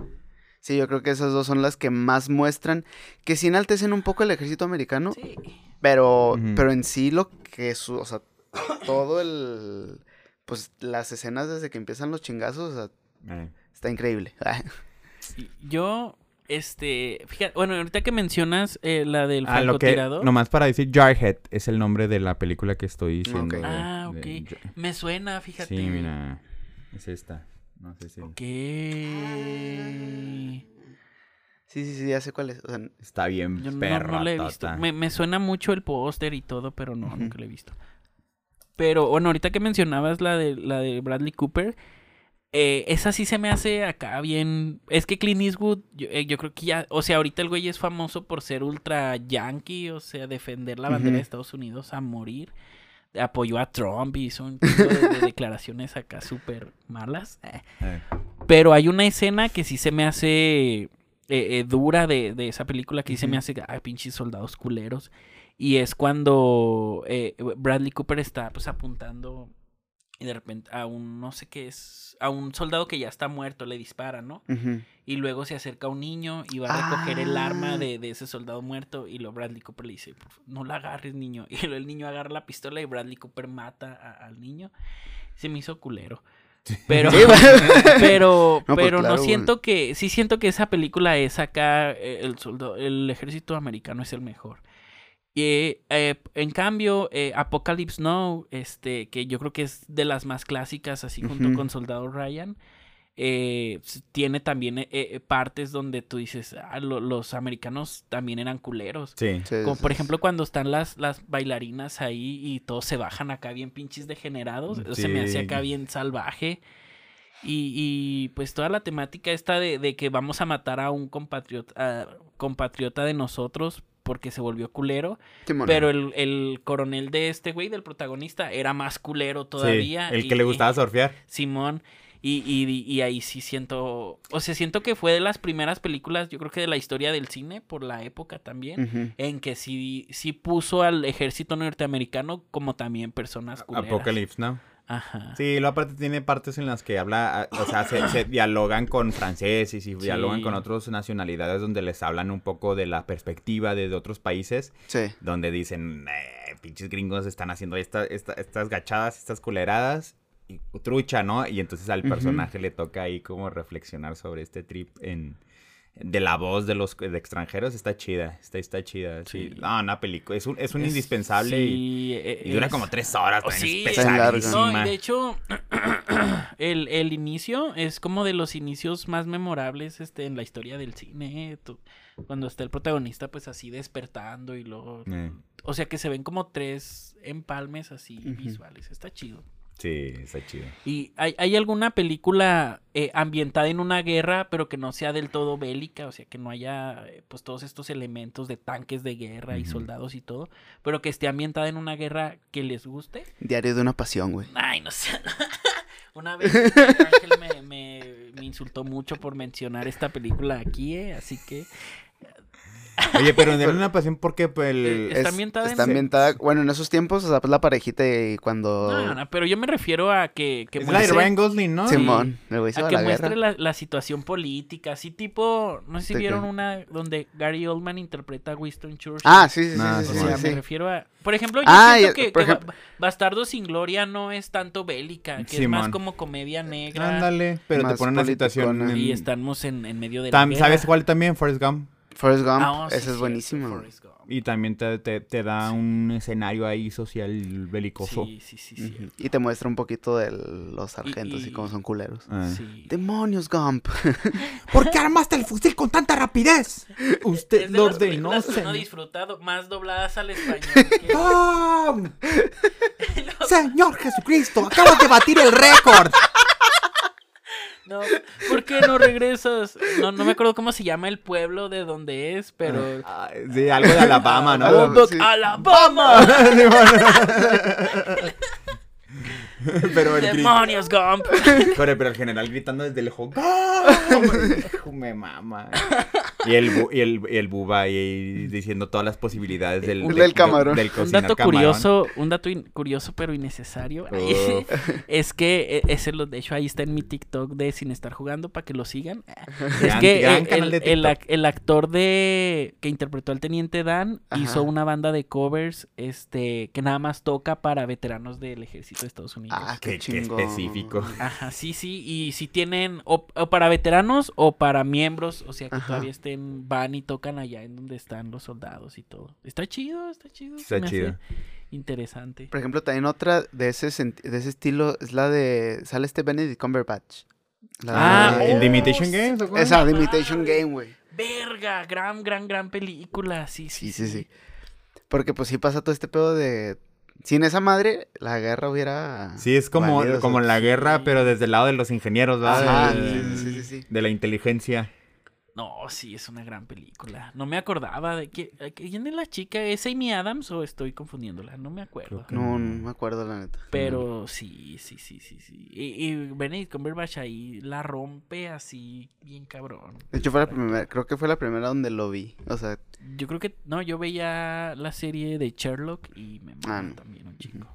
S3: Sí, yo creo que esas dos son las que más muestran que sí enaltecen un poco el ejército americano,
S1: Sí.
S3: pero, pero en sí lo que es, o sea, todo el, pues las escenas desde que empiezan los chingazos, o sea,
S2: Ay.
S3: está increíble.
S1: Yo, este, fíjate, bueno, ahorita que mencionas eh, la del
S2: Ah, lo que,
S1: francotirador,
S2: nomás para decir, Jarhead es el nombre de la película que estoy diciendo. De-
S1: Ah,
S2: de
S1: ok. Me suena, fíjate.
S2: Sí, mira, es esta. No sé si...
S1: Ok.
S3: Sí, sí, sí, ya sé cuál es. O sea,
S2: Está bien
S1: Yo no,
S2: perro.
S1: no la he visto. Me, me suena mucho el póster y todo, pero no, nunca la he visto. Pero bueno, ahorita que mencionabas la de la de Bradley Cooper, eh, esa sí se me hace acá bien. Es que Clint Eastwood, yo, eh, yo creo que ya, o sea, ahorita el güey es famoso por ser ultra yankee, o sea, defender la bandera de Estados Unidos a morir. Apoyó a Trump y hizo un chingo de, de declaraciones acá súper malas. Eh, pero hay una escena que sí se me hace dura de, de esa película que sí se me hace, ay, pinches soldados culeros. Y es cuando eh, Bradley Cooper está pues apuntando y de repente a un, no sé qué es, a un soldado que ya está muerto, le dispara, ¿no? Y luego se acerca un niño y va a recoger el arma
S3: Ah.
S1: de, de ese soldado muerto y lo Bradley Cooper le dice, "Por favor, no la agarres, niño. Y luego el niño agarra la pistola y Bradley Cooper mata a- al niño. Se me hizo culero. Pero,
S3: Sí,
S1: pero,
S3: No, pues
S1: pero
S3: claro,
S1: no siento que, sí siento que esa película es acá, eh, el soldado, el ejército americano es el mejor. Y eh, en cambio, eh, Apocalypse Now, este, que yo creo que es de las más clásicas, así junto con Soldado Ryan, eh, tiene también eh, eh, partes donde tú dices, ah, lo- los americanos también eran culeros.
S2: Sí.
S3: Sí,
S1: Como
S3: sí,
S1: por
S3: sí.
S1: ejemplo cuando están las, las bailarinas ahí y todos se bajan acá bien pinches degenerados. Se me hace acá bien salvaje. Y, y, pues toda la temática esta de, de que vamos a matar a un compatriota, a- compatriota de nosotros porque se volvió culero. Pero el, el coronel de este güey, del protagonista, era más culero todavía.
S2: Sí, el
S1: y-
S2: que le gustaba surfear.
S1: Simón. Y, y, y ahí sí siento. O sea, siento que fue de las primeras películas, yo creo que de la historia del cine, por la época también, en que sí, sí puso al ejército norteamericano como también personas culeras.
S2: Apocalypse Now.
S1: Ajá.
S2: Sí, lo aparte tiene partes en las que habla, o sea, se, se dialogan con franceses y dialogan
S1: Sí.
S2: con otras nacionalidades donde les hablan un poco de la perspectiva de, de otros países,
S3: Sí.
S2: donde dicen, eh, pinches gringos están haciendo esta, esta- estas gachadas, estas culeradas, y trucha, ¿no? Y entonces al personaje le toca ahí como reflexionar sobre este trip en... De la voz de los de extranjeros está chida, está, está chida. Sí.
S1: Sí.
S2: No, una película, es un, es un
S1: Es-
S2: indispensable y,
S1: e-
S2: y dura como tres horas,
S1: Oh,
S2: también
S1: sí,
S2: es.
S1: No, y de hecho, el, el inicio es como de los inicios más memorables este, en la historia del cine. tú- cuando está el protagonista, pues así despertando y luego.
S2: Eh.
S1: O sea que se ven como tres empalmes así visuales. Está chido.
S2: Sí, está chido.
S1: ¿Y hay, hay alguna película eh, ambientada en una guerra, pero que no sea del todo bélica? O sea, que no haya eh, pues todos estos elementos de tanques de guerra y soldados y todo, pero que esté ambientada en una guerra que les guste.
S3: Diario de una pasión, güey.
S1: Ay, no sé. Una vez Ángel me, me- me insultó mucho por mencionar esta película aquí, ¿eh? Así que...
S2: Oye, pero de una pasión porque pues, el...
S1: Eh, Está ambientada en-
S3: Está ambientada, bueno, en esos tiempos, o sea, pues la parejita y cuando...
S1: No, no, pero yo me refiero a que... que
S2: es la de
S1: muestre-
S2: Ryan Gosling, ¿no?
S3: Simón, güey se
S1: a
S3: a
S1: que
S3: la
S1: muestre la, la situación política, así tipo, no sé si
S3: ¿De
S1: vieron
S3: qué?
S1: una donde Gary Oldman interpreta a Winston Churchill.
S3: Ah, sí, sí, sí, sí,
S1: O
S3: sí,
S1: sea,
S3: sí,
S1: me
S3: sí.
S1: refiero a... Por ejemplo, yo
S3: Ah,
S1: siento que,
S3: ejemplo-
S1: Bastardo sin Gloria no es tanto bélica, que es más como comedia negra.
S2: Ándale, pero te
S3: Más
S2: pone una situación...
S1: Y
S2: en-
S1: estamos en, en medio de la.
S2: ¿Sabes cuál también? Forrest Gump.
S3: Forrest Gump,
S1: Ah, oh, sí,
S3: ese es buenísimo.
S1: Gump.
S2: Y también te, te, te da un escenario ahí social belicoso.
S1: Sí, sí, sí, sí.
S3: Ujú. Y te muestra un poquito de los sargentos y,
S1: y-
S3: cómo son culeros.
S2: Ah.
S1: Sí.
S3: Demonios, Gump.
S2: ¿Por qué armaste el fusil con tanta rapidez? Usted
S1: Es de
S2: lo ordenó, señor.
S1: disfrutado más dobladas al español. que-
S2: ¡Tom! Señor Jesucristo, acabas de batir el récord.
S1: No, ¿por qué no regresas? No, no me acuerdo cómo se llama el pueblo de donde es, pero...
S2: Ah, Sí, algo de Alabama, ¿no?
S3: Alabama. Sí.
S1: Alabama.
S2: pero el grito.
S1: Demonios, Gump.
S2: Corre, pero el general gritando desde lejos. ¡Gol! Me mama. Y el, bu- y el, y el buba ahí diciendo todas las posibilidades del,
S3: Del
S2: del-
S3: camarón.
S2: del
S1: Un dato
S2: camarón.
S1: curioso, un dato in- curioso pero innecesario.
S2: Uf.
S1: es que eh, ese lo, de hecho ahí está en mi TikTok de sin estar jugando para que lo sigan. Es
S2: Gran-
S1: que el, actor de que interpretó al teniente Dan
S3: Ajá.
S1: hizo una banda de covers este que nada más toca para veteranos del ejército de Estados Unidos.
S3: Ah,
S2: Qué-
S3: qué
S2: qué específico.
S1: Ajá, sí, sí, y si tienen o, o para veteranos o para miembros, o sea que
S3: Ajá.
S1: todavía estén, van y tocan allá en donde están los soldados y todo. Está chido, está chido. se
S2: Está
S1: me hace
S2: chido.
S1: Interesante.
S3: Por ejemplo, también otra de ese, de ese estilo es la de... Sale este Benedict Cumberbatch. La
S1: Ah,
S3: de-
S2: ¿el de
S1: oh,
S2: Imitation. Game?
S3: Esa, The. Imitation Game, güey.
S1: Verga, gran, gran, gran película. Sí, sí,
S3: Sí, sí, sí. Porque pues sí pasa todo este pedo de... Sin esa madre, la guerra hubiera...
S2: Sí, es como,
S3: valido,
S2: como la guerra, pero desde el lado de los ingenieros, ¿verdad?
S3: Ajá, sí, sí, sí.
S2: De la inteligencia.
S1: No, sí, es una gran película. No me acordaba de que, quién es la chica. ¿Es Amy Adams o estoy confundiéndola? No me acuerdo.
S3: No, no me acuerdo, la neta.
S1: Pero sí, sí, sí, sí, sí. Y, y Benedict Cumberbatch ahí la rompe así bien cabrón.
S3: De hecho, fue la primera... Creo que fue la primera donde lo vi. O sea,
S1: Yo creo que, no, yo veía la serie de Sherlock y me
S3: Ah, no.
S1: también un chingo.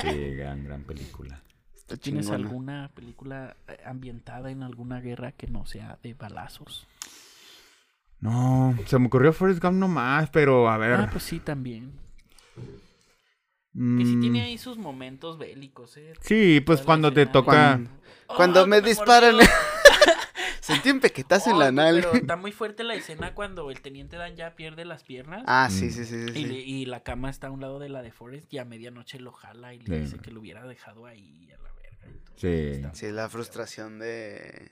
S2: Sí, gran, gran película.
S3: está
S1: ¿Tienes
S3: chingona.
S1: alguna película eh, ambientada en alguna guerra que no sea de balazos?
S2: No, se me ocurrió Forrest Gump nomás, pero a ver.
S1: Ah, pues sí, también. Que sí
S2: mm,
S1: tiene ahí sus momentos bélicos, ¿eh?
S2: Sí, pues cuando te toca...
S3: Cuando- Cuando
S1: ¡Ah,
S3: me disparan. Sentí un pequetazo en
S1: Oh,
S3: la nalga.
S1: Pero está muy fuerte la escena cuando el teniente Dan ya pierde las piernas.
S3: Ah, sí,
S2: Mm.
S3: sí, sí, sí.
S1: Y,
S3: sí.
S1: le- y la cama está a un lado de la de Forrest y a medianoche lo jala y le
S2: Sí.
S1: dice que lo hubiera dejado ahí a la verga. y todo.
S2: Sí.
S1: Está-
S3: Sí, la frustración de...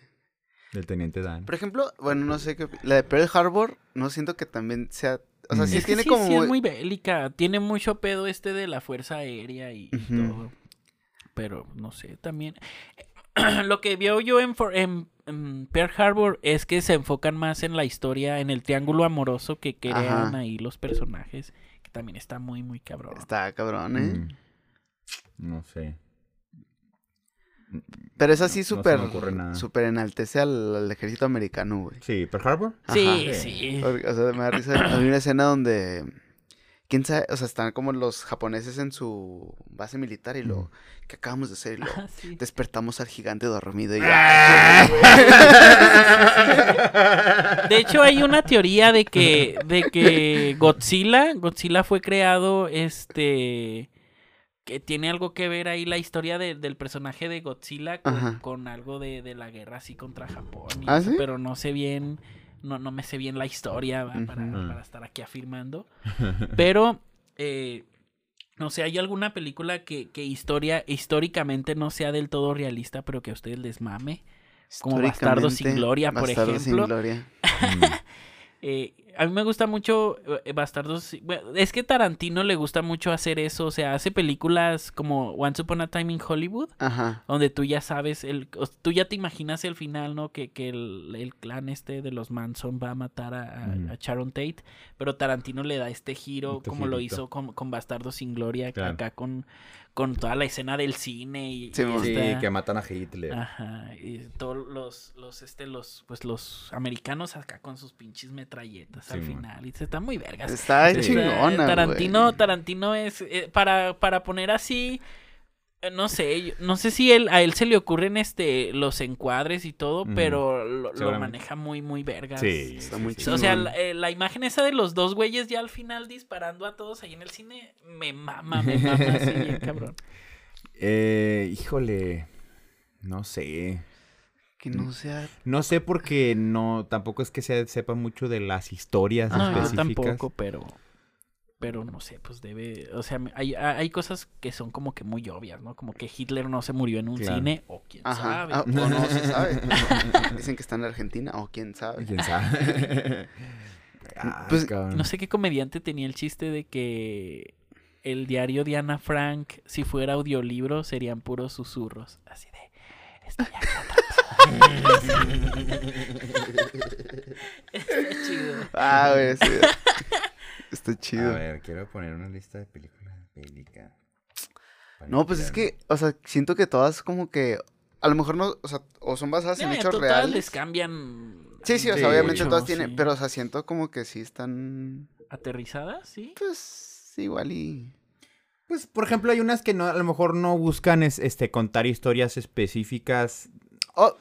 S2: Del Teniente Dan.
S3: Por ejemplo, bueno, no sé qué. La de Pearl Harbor, no siento que también sea. O sea,
S2: Mm.
S3: sí
S1: es que
S3: tiene
S1: sí,
S3: como.
S1: sí es muy bélica. Tiene mucho pedo este de la fuerza aérea y, todo. Pero no sé, también. Lo que veo yo en, For- en- en Pearl Harbor es que se enfocan más en la historia, en el triángulo amoroso que crean
S3: Ajá.
S1: ahí los personajes. Que también está muy, muy cabrón.
S3: Está cabrón, ¿eh?
S2: Mm. No sé.
S3: Pero es así
S2: No- no
S3: súper.
S2: me ocurre nada.
S3: súper enaltece al, al ejército americano, güey.
S2: Sí, Pearl Harbor.
S1: Sí,
S3: Ajá.
S1: sí.
S3: Porque, o sea, me da risa. Hay una escena donde. ¿Quién sabe? O sea, están como los japoneses en su base militar y lo. ¿Qué acabamos de hacer? Y lo.
S1: Ah, sí.
S3: Despertamos al gigante dormido y
S2: Ah.
S1: De hecho, hay una teoría de que, de que Godzilla, Godzilla fue creado, este, que tiene algo que ver ahí la historia de- del personaje de Godzilla con, algo de, de la guerra así contra Japón. y
S3: ¿Ah,
S1: eso,
S3: sí?
S1: Pero no sé bien, no, no me sé bien la historia ¿va? para, estar aquí afirmando. Pero, eh, no sé, ¿hay alguna película que, que historia, históricamente no sea del todo realista, pero que a ustedes les mame? Como Bastardos sin Gloria, por
S3: Bastardos sin
S1: ejemplo.
S3: Gloria.
S2: Mm.
S1: Eh, a mí me gusta mucho eh, Bastardos. bueno, es que Tarantino le gusta mucho hacer eso. O sea, hace películas como Once Upon a Time in Hollywood.
S3: Ajá.
S1: Donde tú ya sabes, el, o- tú ya te imaginas el final, ¿no? Que, que el, el clan este de los Manson va a matar a, a-
S2: Ujú.
S1: a Sharon Tate. Pero Tarantino le da este giro,
S2: Este
S1: como lo hizo con, con Bastardos sin Gloria,
S2: Claro.
S1: acá con, con toda la escena del cine y,
S3: Sí,
S1: y esta-
S2: que matan a Hitler.
S1: Ajá, y todos los, los, este, los, pues los americanos acá con sus pinches metralletas al
S2: Sí,
S1: final. Y se está muy vergas.
S3: Está
S2: Sí.
S3: chingona,
S1: Tarantino. Tarantino es, eh, para, para poner así, eh, no sé, yo- no sé si él, a él se le ocurren este, los encuadres y todo, pero lo, maneja muy, muy vergas.
S2: Sí,
S3: Está
S2: sí,
S3: muy
S2: sí.
S1: O sea, la, eh, la imagen esa de los dos güeyes ya al final disparando a todos ahí en el cine, me mama, me mama así bien cabrón.
S2: Eh, híjole, no sé.
S3: Que no sea.
S2: No sé porque no, tampoco es que se sepa mucho de las historias
S1: No, yo
S2: específicas.
S1: tampoco, pero. Pero no sé, pues debe. O sea, hay, hay cosas que son como que muy obvias, ¿no? Como que Hitler no se murió en un
S2: Claro.
S1: cine, o quién
S3: Ajá.
S1: sabe.
S3: Ah, o no se sabe. Dicen que está en Argentina, o quién sabe.
S2: ¿Quién sabe? Ay,
S3: Pues,
S2: cabrón.
S1: No sé qué comediante tenía el chiste de que el diario de Ana Frank, si fuera audiolibro, serían puros susurros. Así. Estoy aquí atrapado". Está chido.
S3: Ah, güey, sí. Está
S2: A
S3: chido.
S2: ver, quiero poner una lista de películas bélicas.
S3: No, pues es que, o sea, siento que todas como que. A lo mejor no, o sea, o son basadas en hechos
S1: todas
S3: reales.
S1: les cambian.
S3: Sí, sí, o sea, obviamente todas tienen,
S1: sí.
S3: pero o sea, siento como que sí están,
S1: ¿Aterrizadas? Sí.
S3: pues, igual y...
S2: Pues, por ejemplo, hay unas que no, a lo mejor no buscan es- este, contar historias específicas,
S3: Oh,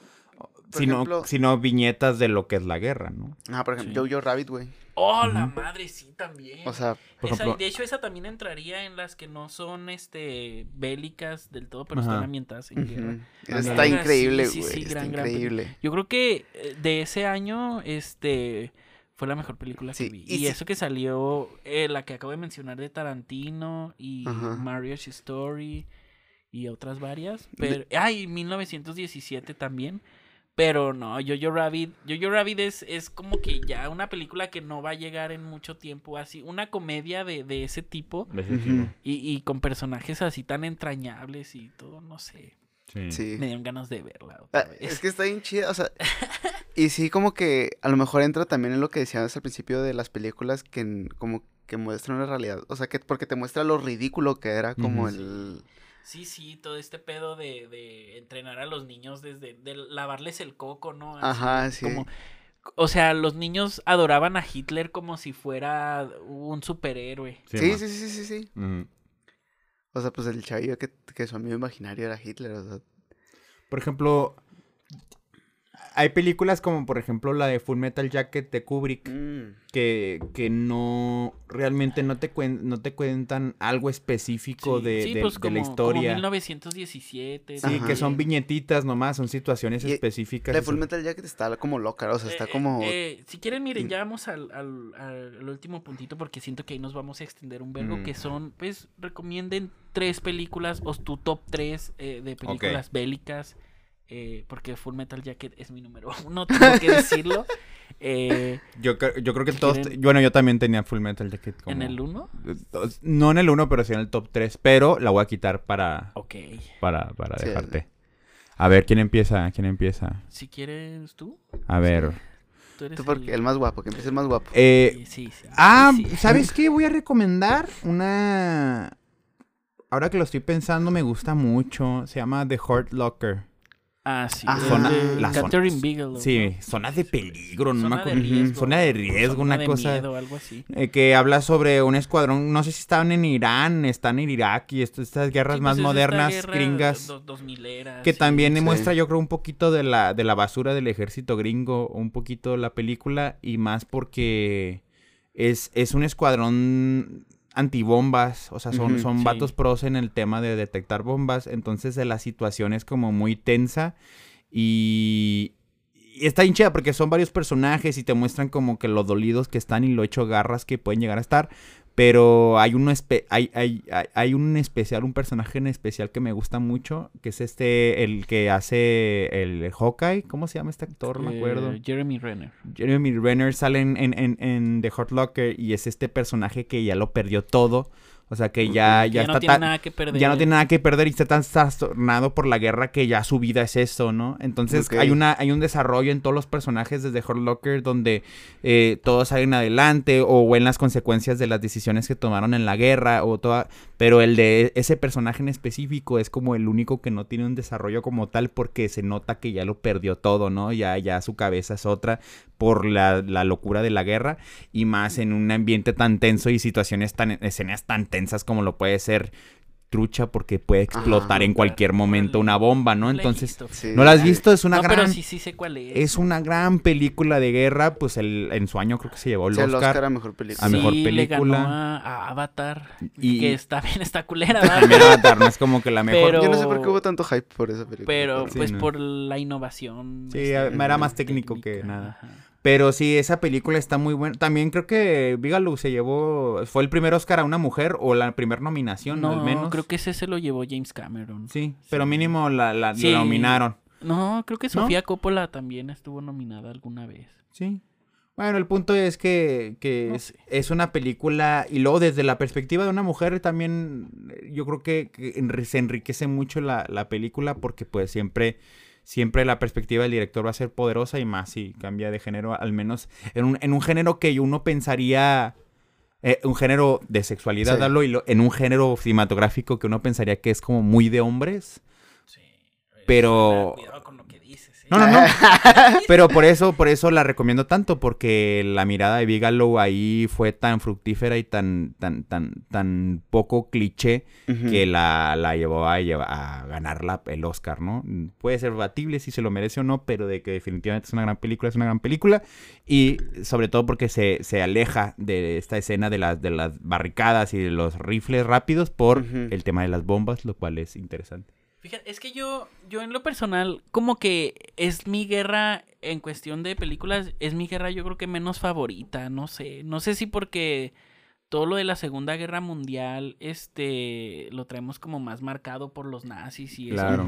S2: sino,
S3: ejemplo-
S2: sino viñetas de lo que es la guerra, ¿no?
S3: ah, por ejemplo,
S1: Sí.
S3: Jojo Rabbit, güey.
S1: Oh, la madre, sí, también.
S3: O sea,
S2: por
S1: Esa-
S2: ejemplo-
S1: de hecho, esa también entraría en las que no son este bélicas del todo, pero
S2: Ajá.
S1: están ambientadas en guerra.
S3: está
S1: Sí,
S3: increíble,
S1: sí,
S3: güey.
S1: sí,
S3: está
S1: gran, gran
S3: increíble.
S1: Yo creo que eh, de ese año, este, fue la mejor película
S3: Sí,
S1: que vi.
S3: y
S1: Y,
S3: sí-
S1: eso que salió, eh, la que acabo de mencionar de Tarantino y
S3: Ajá.
S1: Marriage Story y otras varias. Pero, ay, 1917 también. Pero no, Jojo Rabbit, Jojo Rabbit es, es como que ya una película que no va a llegar en mucho tiempo así, una comedia de, de ese tipo y, y con personajes así tan entrañables y todo, no sé,
S2: Sí.
S3: Sí.
S1: me dieron ganas de verla
S3: Ah,
S1: otra vez.
S3: es que está bien chida, o sea, y sí como que a lo mejor entra también en lo que decías al principio de las películas que como que muestran una realidad, o sea, que porque te muestra lo ridículo que era como el...
S1: Sí, sí, todo este pedo de, de entrenar a los niños desde de lavarles el coco, ¿no? Así,
S3: Ajá, sí.
S1: Como, o sea, los niños adoraban a Hitler como si fuera un superhéroe.
S3: Sí, sí, sí, sí, sí. O sea, pues el chavillo que, su amigo imaginario era Hitler.
S2: Por ejemplo, hay películas como, por ejemplo, la de Full Metal Jacket de Kubrick,
S3: mm,
S2: que, que no, realmente no te, cuen- no te cuentan algo específico
S1: Sí,
S2: de,
S1: sí,
S2: de-
S1: pues
S2: de
S1: como,
S2: la
S1: como
S2: historia.
S1: 1917.
S2: Sí,
S3: Ajá.
S2: que son viñetitas nomás, son situaciones
S3: Y
S2: específicas.
S3: La
S2: y
S3: Full
S2: son-
S3: Metal Jacket está como loca, o sea, está
S1: Eh,
S3: como...
S1: eh, si quieren, miren, ya vamos al, al- al último puntito porque siento que ahí nos vamos a extender un vergo
S2: Mm.
S1: que son, pues, recomienden tres películas o tu top tres eh, de películas bélicas eh, porque Full Metal Jacket es mi número uno, tengo que decirlo. Eh,
S2: Yo, yo creo que
S1: ¿Qué
S2: todos...
S1: quieren?
S2: Bueno, yo también tenía Full Metal Jacket como...
S1: ¿En el 1?
S2: No en el 1, pero sí en el top 3. Pero la voy a quitar para,
S1: Ok.
S2: para, para
S3: Sí,
S2: dejarte. A ver, ¿quién empieza? ¿Quién empieza?
S1: Si quieres tú.
S2: A ver.
S1: Tú eres
S3: Tú porque el más guapo, que empiece el más guapo.
S2: Eh,
S1: Sí, sí, sí,
S2: ah. ¿sabes qué? Voy a recomendar una... Ahora que lo estoy pensando, me gusta mucho. Se llama The Hurt Locker.
S1: Ah, sí.
S3: Ah,
S2: zona-
S1: de
S2: la zona-
S1: Catherine Bigelow.
S2: Sí,
S1: ¿no?
S2: zona de peligro, no me
S1: Zona de
S2: acuerdo.
S1: riesgo.
S2: Zona de riesgo,
S1: Zona
S2: una
S1: de
S2: cosa.
S1: miedo, algo así.
S2: eh, que habla sobre un escuadrón, no sé si estaban en Irán, están en Irak y esto- estas guerras
S1: Sí,
S2: más
S1: pues
S2: modernas,
S1: guerra
S2: gringas.
S1: do- 2000era,
S2: Que
S1: sí.
S2: también
S3: sí.
S2: muestra, yo creo, un poquito de la, de la basura del ejército gringo, un poquito la película, y más porque es, es un escuadrón antibombas, o sea, son, son
S1: sí.
S2: vatos pros en el tema de detectar bombas, entonces la situación es como muy tensa y, y está bien chida porque son varios personajes y te muestran como que lo dolidos que están y lo hecho garras que pueden llegar a estar. Pero hay uno espe- hay, hay, hay, hay un especial, un personaje en especial que me gusta mucho, que es este, el que hace el Hawkeye. ¿Cómo se llama este actor? No me acuerdo.
S1: Eh, Jeremy Renner.
S2: Jeremy Renner sale en, en, en, en The Hurt Locker y es este personaje que ya lo perdió todo. O sea, que ya,
S1: Que
S2: ya,
S1: no
S2: está
S1: tiene
S2: tan...
S1: nada que perder.
S2: Ya no tiene nada que perder y está tan trastornado por la guerra que ya su vida es eso, ¿no? Entonces hay una hay un desarrollo en todos los personajes desde Hurt Locker donde eh, todos salen adelante o ven las consecuencias de las decisiones que tomaron en la guerra o toda... Pero el de ese personaje en específico es como el único que no tiene un desarrollo como tal porque se nota que ya lo perdió todo, ¿no? Ya, ya su cabeza es otra por la, la locura de la guerra y más en un ambiente tan tenso y situaciones tan, escenas tan tensas como lo puede ser trucha porque puede explotar
S3: Ajá.
S2: en cualquier momento una bomba, ¿no? Entonces.
S3: Sí.
S2: ¿no la has visto? Es una
S1: no,
S2: gran...
S1: pero sí, sí sé cuál es.
S2: Es una gran película de guerra, pues el, en su año creo que se llevó el
S3: Sí, el
S2: Oscar.
S3: Oscar a mejor película.
S2: a mejor
S1: Sí,
S2: película.
S1: Le ganó a, Avatar.
S2: Y-
S1: Que está bien, está culera, ¿verdad?
S2: También Avatar, no es como que la mejor.
S1: Pero-
S3: Yo no sé por qué hubo tanto hype por esa película.
S1: Pero pues
S2: no.
S1: por la innovación.
S2: Sí,
S1: este,
S2: era más técnico que nada.
S1: ajá.
S2: Pero sí, esa película está muy buena. También creo que Bigelow se llevó... ¿Fue el primer Oscar a una mujer o la primera nominación,
S1: No,
S2: al menos?
S1: creo que ese se lo llevó James Cameron.
S2: Sí, pero mínimo la, la, nominaron.
S1: No, creo que
S2: ¿No?
S1: Sofía Coppola también estuvo nominada alguna vez.
S2: Sí. Bueno, el punto es que, que
S1: No
S2: es,
S1: sé.
S2: es una película y luego desde la perspectiva de una mujer también yo creo que, que se enriquece mucho la, la película porque pues siempre, siempre la perspectiva del director va a ser poderosa y más si cambia de género, al menos en un, en un género que uno pensaría, eh, un género de sexualidad,
S3: Sí.
S2: y lo- en un género cinematográfico que uno pensaría que es como muy de hombres.
S1: Sí.
S2: Pero-
S1: Cuidado con lo que dices. ¿eh?
S2: No, no, no. Pero por eso, por eso la recomiendo tanto, porque la mirada de Bigelow ahí fue tan fructífera y tan, tan, tan, tan poco cliché que la, la llevó a, a ganar la- el Oscar, ¿no? Puede ser batible si se lo merece o no, pero de que definitivamente es una gran película, es una gran película. Y sobre todo porque se, se aleja de esta escena de las, de las barricadas y de los rifles rápidos por el tema de las bombas, lo cual es interesante.
S1: Fíjate, es que yo, yo en lo personal, como que es mi guerra en cuestión de películas, es mi guerra yo creo que menos favorita, no sé, no sé si porque todo lo de la Segunda Guerra Mundial, este, lo traemos como más marcado por los nazis y eso,
S2: Claro.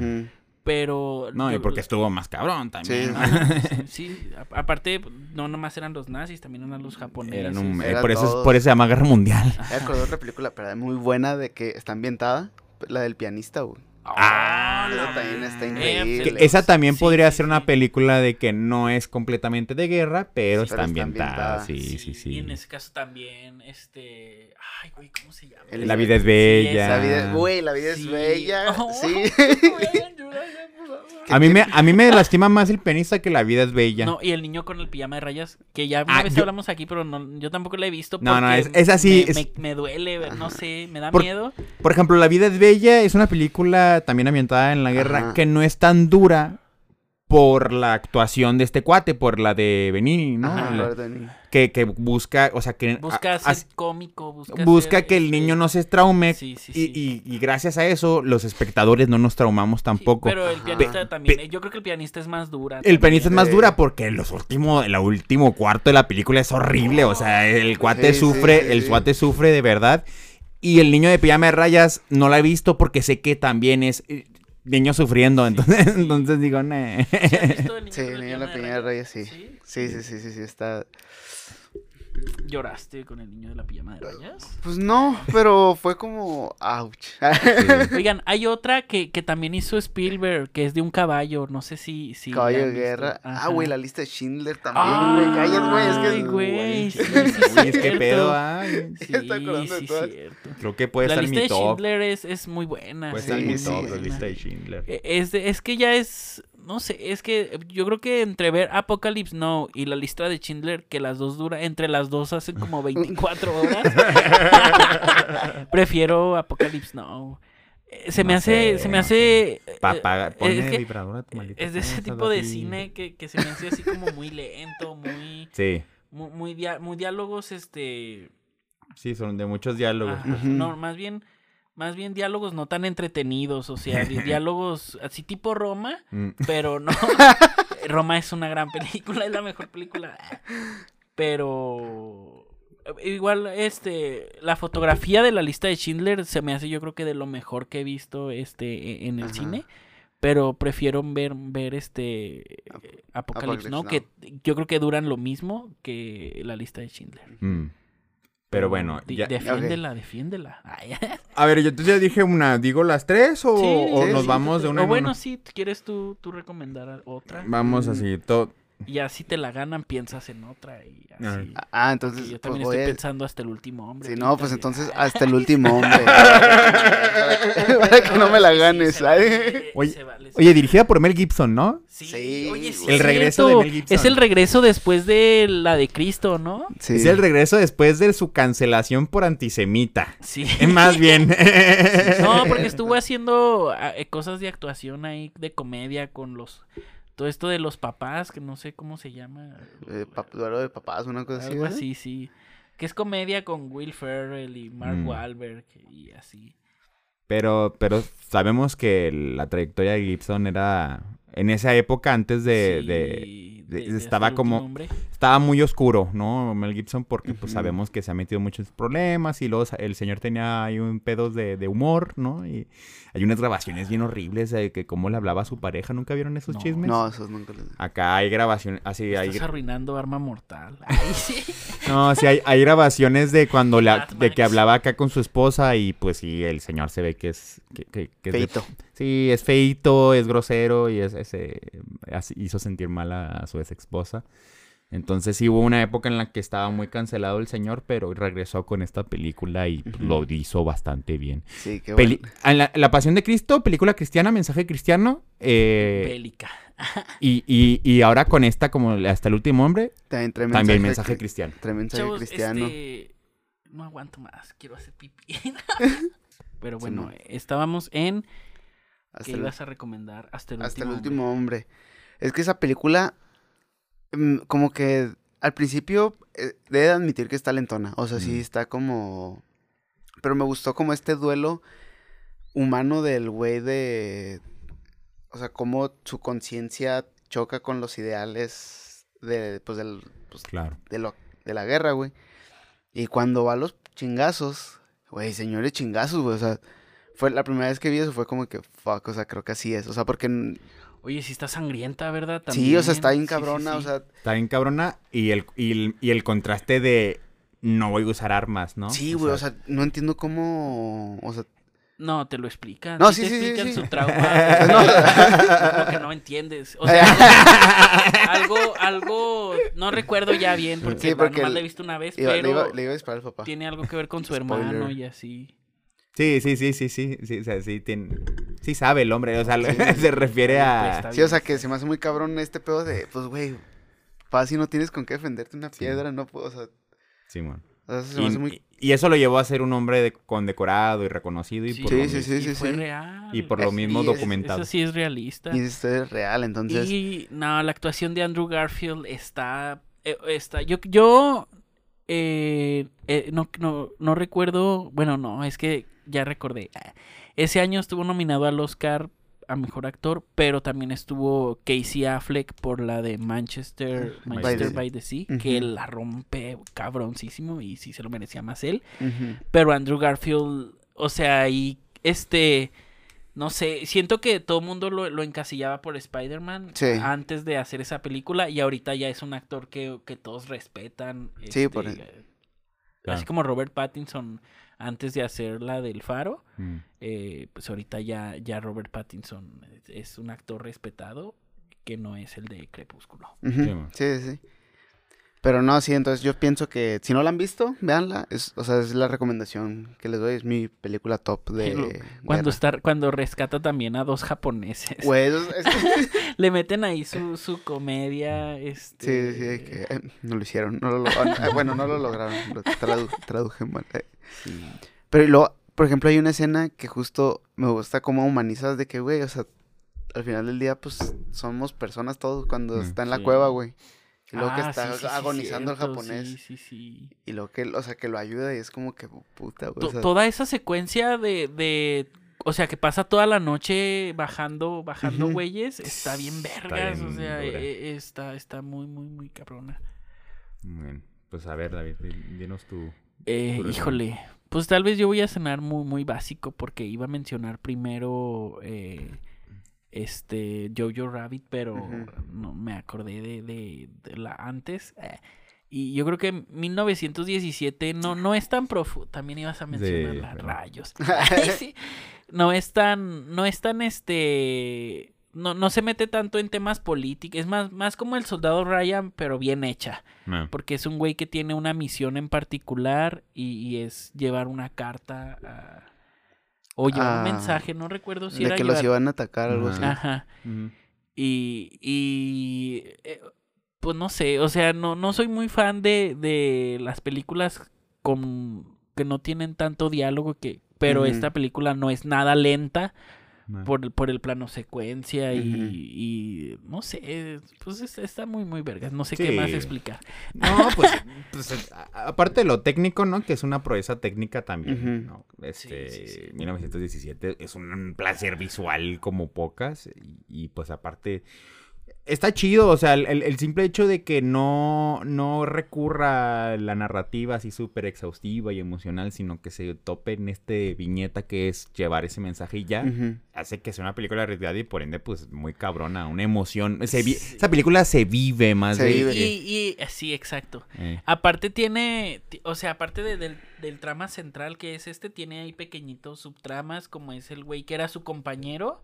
S1: Pero...
S2: No, y porque estuvo más cabrón también.
S3: Sí.
S1: sí, a- aparte, no nomás eran los nazis, también eran los japoneses.
S2: Eran un- eh,
S3: Era
S2: por, eso, es-
S3: todo.
S2: por eso se llama Guerra Mundial.
S3: Me de otra película, pero muy buena de que está ambientada. La del pianista, güey.
S2: Ah,
S1: la
S3: también está increíble.
S2: Esa también
S1: Sí,
S2: podría
S1: sí,
S2: ser una película de que no es completamente de guerra, pero
S3: Sí,
S2: está
S3: pero está
S2: ambientada.
S3: ambientada.
S2: Sí, sí, sí.
S1: Y en ese caso también, este... Ay, güey, ¿cómo se llama?
S3: El-
S2: La vida es
S1: Sí,
S2: bella.
S3: La vida, güey, la vida
S1: Sí.
S3: es bella.
S1: Oh,
S3: Sí.
S1: güey.
S2: A mí, me, a mí me lastima más el pianista que la vida es bella.
S1: No, y el niño con el pijama de rayas, que ya una
S2: Ah,
S1: vez
S2: yo-
S1: hablamos aquí, pero no, yo tampoco la he visto.
S2: No, no,
S1: porque
S2: es- es así,
S1: Me,
S2: es-
S1: me- me duele, no sé, me da
S2: Por-
S1: miedo.
S2: Por ejemplo, La vida es bella es una película también ambientada en la guerra
S3: Ajá.
S2: que no es tan dura por la actuación de este cuate, por la de Benini, ¿no?
S3: Ajá,
S2: La- que, que busca, o sea, que...
S1: Busca
S2: a-
S1: ser cómico, busca,
S2: busca
S1: ser,
S2: que el
S1: este,
S2: niño no se traume
S1: Sí, sí,
S2: y,
S1: sí.
S2: y- y gracias a eso los espectadores no nos traumamos
S1: Sí,
S2: tampoco.
S1: pero el
S3: Ajá.
S1: pianista también,
S2: pe-
S1: yo creo que el pianista es más dura.
S2: El
S1: también.
S2: pianista es más dura porque en los últimos, el último cuarto de la película es horrible. O sea, el cuate
S3: Sí,
S2: sufre,
S3: sí, sí,
S2: el
S3: sí.
S2: cuate sufre de verdad. Y el niño de pijama de rayas no la he visto porque sé que también es. Niños sufriendo. Entonces, entonces digo, "Nah".
S1: ¿Sí has visto El niño
S3: Sí,
S1: de la
S3: Niño de la. Sí,
S1: sí,
S3: sí, sí, sí, está...
S1: ¿Lloraste con el niño de la pijama de rayas?
S3: Pues no, pero fue como... ¡Auch!
S1: Oigan, hay otra que, que también hizo Spielberg, que es de un caballo, no sé si... si la
S3: Caballo de guerra. Ah, güey, la lista de Schindler también, güey. Güey, es que...
S1: Ay, güey, sí, sí,
S2: Uy, es que
S1: cierto.
S2: pedo, ah.
S1: Sí,
S3: Está de
S1: sí, cierto.
S2: Creo que puede
S1: la
S2: estar
S1: lista
S2: mi
S1: de
S2: top.
S1: Schindler es, es muy buena.
S2: Puede
S3: Sí,
S2: estar mi
S3: sí,
S2: top, la
S3: sí.
S2: lista de Schindler.
S1: Eh, Es, de- es que ya es, no sé, es que yo creo que entre ver Apocalypse Now y la lista de Schindler, que las dos dura, entre las dos hacen como 24 horas, prefiero Apocalypse Now. Eh, Se me
S2: No
S1: hace,
S2: sé,
S1: se me hace... eh,
S2: Papá,
S1: eh,
S2: ponle
S1: es que
S2: vibrador a tu maldita
S1: es de ese tipo de cine que, que se me hace así como muy lento, muy,
S2: Sí,
S1: muy, muy, dia- muy diálogos, este...
S2: sí, son de muchos diálogos.
S1: Ajá. No, más bien, más bien diálogos no tan entretenidos, o sea, di- diálogos así tipo Roma,
S2: Mm.
S1: pero no. Roma es una gran película, es la mejor película. Pero igual, este, la fotografía de la lista de Schindler se me hace, yo creo que de lo mejor que he visto, este, e- en el
S3: Ajá.
S1: cine. Pero prefiero ver, ver este
S3: Ap-
S1: Apocalypse,
S3: Apocalypse
S1: ¿no?
S3: Now.
S1: Que yo creo que duran lo mismo que la lista de Schindler.
S2: Mm. Pero bueno, ya-
S1: defiéndela, defiéndela. Ay,
S2: A ver, yo entonces ya dije una, ¿digo las tres o,
S1: Sí,
S2: o
S3: sí,
S2: nos
S3: sí,
S2: vamos de una
S1: O
S2: en
S1: bueno, sí, ¿quieres tú, tú recomendar otra?
S2: Vamos así, todo.
S1: Y así te la ganan, piensas en otra y así.
S3: Ah, entonces...
S1: Y yo
S3: pues
S1: también estoy pensando hasta el último hombre.
S3: Sí,
S1: aquí
S3: no, pues
S1: también.
S3: entonces
S1: Ah,
S3: hasta el último hombre. Para que no me la
S1: sí,
S3: ganes.
S2: Oye,
S1: se vale, se
S2: Oye, dirigida por Mel Gibson, ¿no?
S1: Sí,
S3: Sí,
S1: oye, sí
S3: El
S1: es
S2: regreso de. Mel Gibson.
S1: Es el regreso después de la de Cristo, ¿no?
S3: Sí.
S2: Es el regreso después de su cancelación por antisemita.
S1: Sí.
S2: Más bien.
S1: No, porque estuvo haciendo ah, eh, cosas de actuación ahí, de comedia con los... Todo esto de los papás, que no sé cómo se llama.
S3: Eh, pap- duelo de papás, una cosa así.
S1: Algo
S3: ¿verdad?
S1: así, sí. Que es comedia con Will Ferrell y Mark
S2: Mm.
S1: Wahlberg y así.
S2: Pero, pero sabemos que la trayectoria de Gibson era. En esa época, antes de.
S1: Sí,
S2: de- de- estaba como-
S1: hombre.
S2: estaba muy oscuro, ¿no? Mel Gibson, porque pues sabemos que se ha metido muchos problemas y luego el señor tenía ahí un pedos de, de humor, ¿no? Y hay unas grabaciones bien horribles de que cómo le hablaba a su pareja, ¿nunca vieron esos
S1: No.
S2: chismes?
S3: No, esos nunca los...
S2: Acá hay grabaciones, así hay,
S1: Estás arruinando Arma Mortal. Ay, sí.
S2: no, sí hay, hay grabaciones de cuando la, de que hablaba acá con su esposa y pues sí, el señor se ve que es, que, que- que es de-
S3: Feito.
S2: Sí, es feito, es grosero y es, ese hizo sentir mal a, a su ex esposa. Entonces sí hubo una época en la que estaba muy cancelado el señor, pero regresó con esta película y lo hizo bastante bien.
S3: Sí, qué
S2: Peli-
S3: bueno.
S2: en la, La Pasión de Cristo, película cristiana, mensaje cristiano. eh,
S1: Bélica.
S2: y, y, y ahora con esta, como hasta el último hombre,
S3: También mensaje
S2: mensaje
S3: cri-
S2: cristiano.
S3: mensaje
S1: Chavos,
S3: cristiano.
S1: este... No aguanto más. Quiero hacer pipí. Pero
S3: Sí,
S1: bueno,
S3: no.
S1: estábamos en...
S3: Hasta
S1: ¿Qué
S3: el-
S1: ibas a recomendar? Hasta el
S3: Hasta el
S1: último
S3: último hombre. Es que esa película, mm, como que al principio, eh, debe de admitir que está lentona. O sea, sí
S2: Mm.
S3: está como... Pero me gustó como este duelo humano del güey de... O sea, cómo su conciencia choca con los ideales de, pues, del, pues,
S2: Claro.
S3: de, lo, de la guerra, güey. Y cuando va a los chingazos, güey, señores chingazos, güey, o sea, fue la primera vez que vi eso, fue como que, fuck, o sea, creo que así es, o sea, porque,
S1: Oye, sí está sangrienta, ¿verdad?
S3: sí, o sea, está bien
S1: También. Sí, sí,
S3: cabrona, o
S1: sí.
S3: sea,
S2: Está bien cabrona y el, y el, y el contraste de no voy a usar armas, ¿no?
S3: sí, güey, o sea, no entiendo cómo, o sea,
S1: No, te lo explican.
S3: No,
S1: te
S3: sí, sí, sí,
S1: explican
S3: sí.
S1: su trauma.
S3: No.
S1: Que no entiendes. O sea, algo, algo, no recuerdo ya bien porque,
S3: Sí, porque
S1: nomás
S3: el-
S1: la he visto una vez,
S3: iba-
S1: pero
S3: le, iba, le iba a disparar al papá.
S1: tiene algo que ver con su
S3: Spoiler.
S1: hermano y así.
S2: Sí, sí, sí, sí, sí, sí, o sea, sí, tiene, sí sabe el hombre, o sea,
S3: Sí.
S2: se refiere
S1: Pues
S2: a...
S1: está
S3: Sí, o sea, que se me hace muy cabrón este pedo de, pues, güey, fácil no tienes con qué defenderte una
S2: Sí.
S3: piedra, no puedo, o sea,
S2: Simón.
S3: o sea, se me
S2: Y,
S3: hace muy...
S2: y eso lo llevó a ser un hombre de- condecorado y reconocido y
S1: Sí,
S2: por
S3: Sí,
S2: lo
S3: sí,
S2: mismo-
S3: sí,
S1: y
S3: sí,
S1: fue
S3: sí.
S1: real.
S2: Y por lo mismo
S3: es-
S2: documentado.
S1: Eso sí es realista.
S3: Y esto es real, entonces...
S1: Y no, la actuación de Andrew Garfield está. eh, está yo yo eh, eh, no, no, no recuerdo. Bueno, no, es que ya recordé. Ah, Ese año estuvo nominado al Oscar a mejor actor, pero también estuvo Casey Affleck por la de Manchester,
S2: By
S1: Manchester
S3: the-
S1: by the Sea, que la rompe cabroncísimo y sí se lo merecía más él. Pero Andrew Garfield, o sea, y este. no sé, siento que todo el mundo lo, lo encasillaba por Spider-Man
S3: Sí.
S1: antes de hacer esa película y ahorita ya es un actor que, que todos respetan.
S3: Sí, por-
S1: eh,
S2: Claro.
S1: Así como Robert Pattinson antes de hacer la del Faro,
S2: Mm.
S1: eh, pues ahorita ya, ya Robert Pattinson es, un actor respetado que no es el de Crepúsculo.
S2: Sí,
S3: sí. Pero no, sí, entonces yo pienso que si no la han visto, véanla. Es, o sea, es la recomendación que les doy. Es mi película top de.
S1: Cuando, está, cuando rescata también a dos japoneses.
S3: Güey, eso es- es-
S1: Le meten ahí su, su comedia. Este...
S3: sí, sí, que eh, no lo hicieron. No lo, ah, bueno, no lo lograron. Lo tradu- traduje mal. eh.
S1: sí.
S3: Pero luego, por ejemplo, hay una escena que justo me gusta cómo humanizas de que, güey, o sea, al final del día, pues somos personas todos cuando
S2: Mm,
S3: está en la
S1: sí.
S3: cueva, güey. Y luego que
S1: Ah,
S3: está
S1: sí, sí, sí,
S3: agonizando
S1: cierto,
S3: el japonés.
S1: Sí, sí, sí.
S3: Y luego que, o sea, que lo ayuda y es como que puta, güey.
S1: To-
S3: o sea,
S1: toda esa secuencia de, de. O sea, que pasa toda la noche bajando, bajando güeyes, está bien vergas. o
S2: bien
S1: sea,
S2: dura.
S1: eh, está, está muy, muy, muy cabrona.
S2: Bien. Pues a ver, David, di- dinos tu...
S1: Eh,
S2: Tu
S1: híjole, pues tal vez yo voy a cenar muy, muy básico porque iba a mencionar primero eh, este Jojo Rabbit, pero no me acordé de, de- de la antes. eh, y yo creo que 1917 no, no es tan profundo. También ibas a mencionar
S2: Sí,
S1: las
S2: bueno.
S1: rayos. Ay, sí. No es tan, no es tan este. No, no se mete tanto en temas políticos. Es más, más como el soldado Ryan, pero bien hecha.
S2: No.
S1: Porque es un güey que tiene una misión en particular y, y es llevar una carta a- o un
S3: Ah,
S1: mensaje, no recuerdo si
S3: de
S1: era
S3: que los iban a atacar, algo así.
S2: Ajá.
S1: Y, y eh, pues no sé, o sea, no, no soy muy fan de, de las películas con que no tienen tanto diálogo que pero esta película no es nada lenta
S2: No.
S1: por, el- por el plano secuencia y, no sé, pues es- está muy muy vergas, no sé qué más explicar.
S2: No, pues, pues, aparte de lo técnico, ¿no? Que es una proeza técnica también. ¿no? Este,
S1: Sí, sí, sí.
S2: 1917 es un placer visual como pocas y, y, pues aparte está chido, o sea, el, el- simple hecho de que no, no recurra a la narrativa así súper exhaustiva y emocional, sino que se tope en este viñeta que es llevar ese mensaje y ya, hace que sea una película arriesgada y por ende pues muy cabrona, una emoción. Se vi- Esa película se vive más
S3: Se
S2: de...
S3: vive.
S1: Y, y- y- sí, exacto.
S2: eh.
S1: Aparte tiene, ti- o sea, aparte de- del, del trama central que es este, tiene ahí pequeñitos subtramas, como es el güey que era su compañero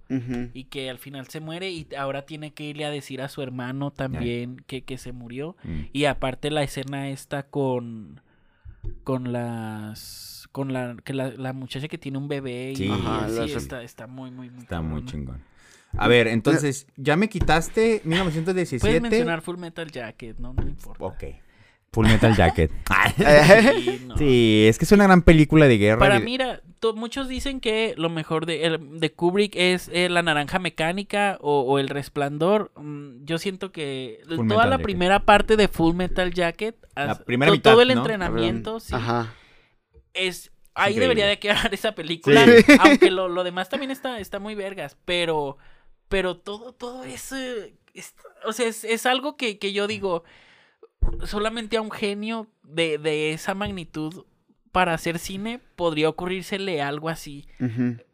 S1: y que al final se muere y ahora tiene que irle a decir a su hermano también que, que se murió.
S2: Mm.
S1: Y aparte la escena esta con, con las, con la, que la, la muchacha que tiene un bebé y
S2: Sí.
S3: Ajá,
S1: así está, está muy, muy, muy
S2: Está muy chingón. A ver, entonces, ya me quitaste 1917.
S1: Puedes mencionar Full Metal Jacket, no, no importa.
S2: Ok. Full Metal Jacket.
S1: Sí, no.
S2: sí, es que es una gran película de guerra.
S1: Para mira, muchos dicen que lo mejor de, el- de Kubrick es eh, La Naranja Mecánica o, o El Resplandor. Mm, yo siento que
S2: Full
S1: toda
S2: Metal
S1: la
S2: Jacket.
S1: primera parte de Full Metal Jacket,
S2: La
S1: as-
S2: primera
S1: to-
S2: mitad,
S1: todo el
S2: ¿no?
S1: entrenamiento, sí,
S3: Ajá.
S1: es ahí
S2: increíble.
S1: debería de quedar esa película,
S2: Sí.
S1: aunque lo, lo demás también está, está muy vergas, pero, pero todo, todo eso, es- o sea, es, es algo que, que yo digo, solamente a un genio de, de esa magnitud para hacer cine podría ocurrírsele algo así.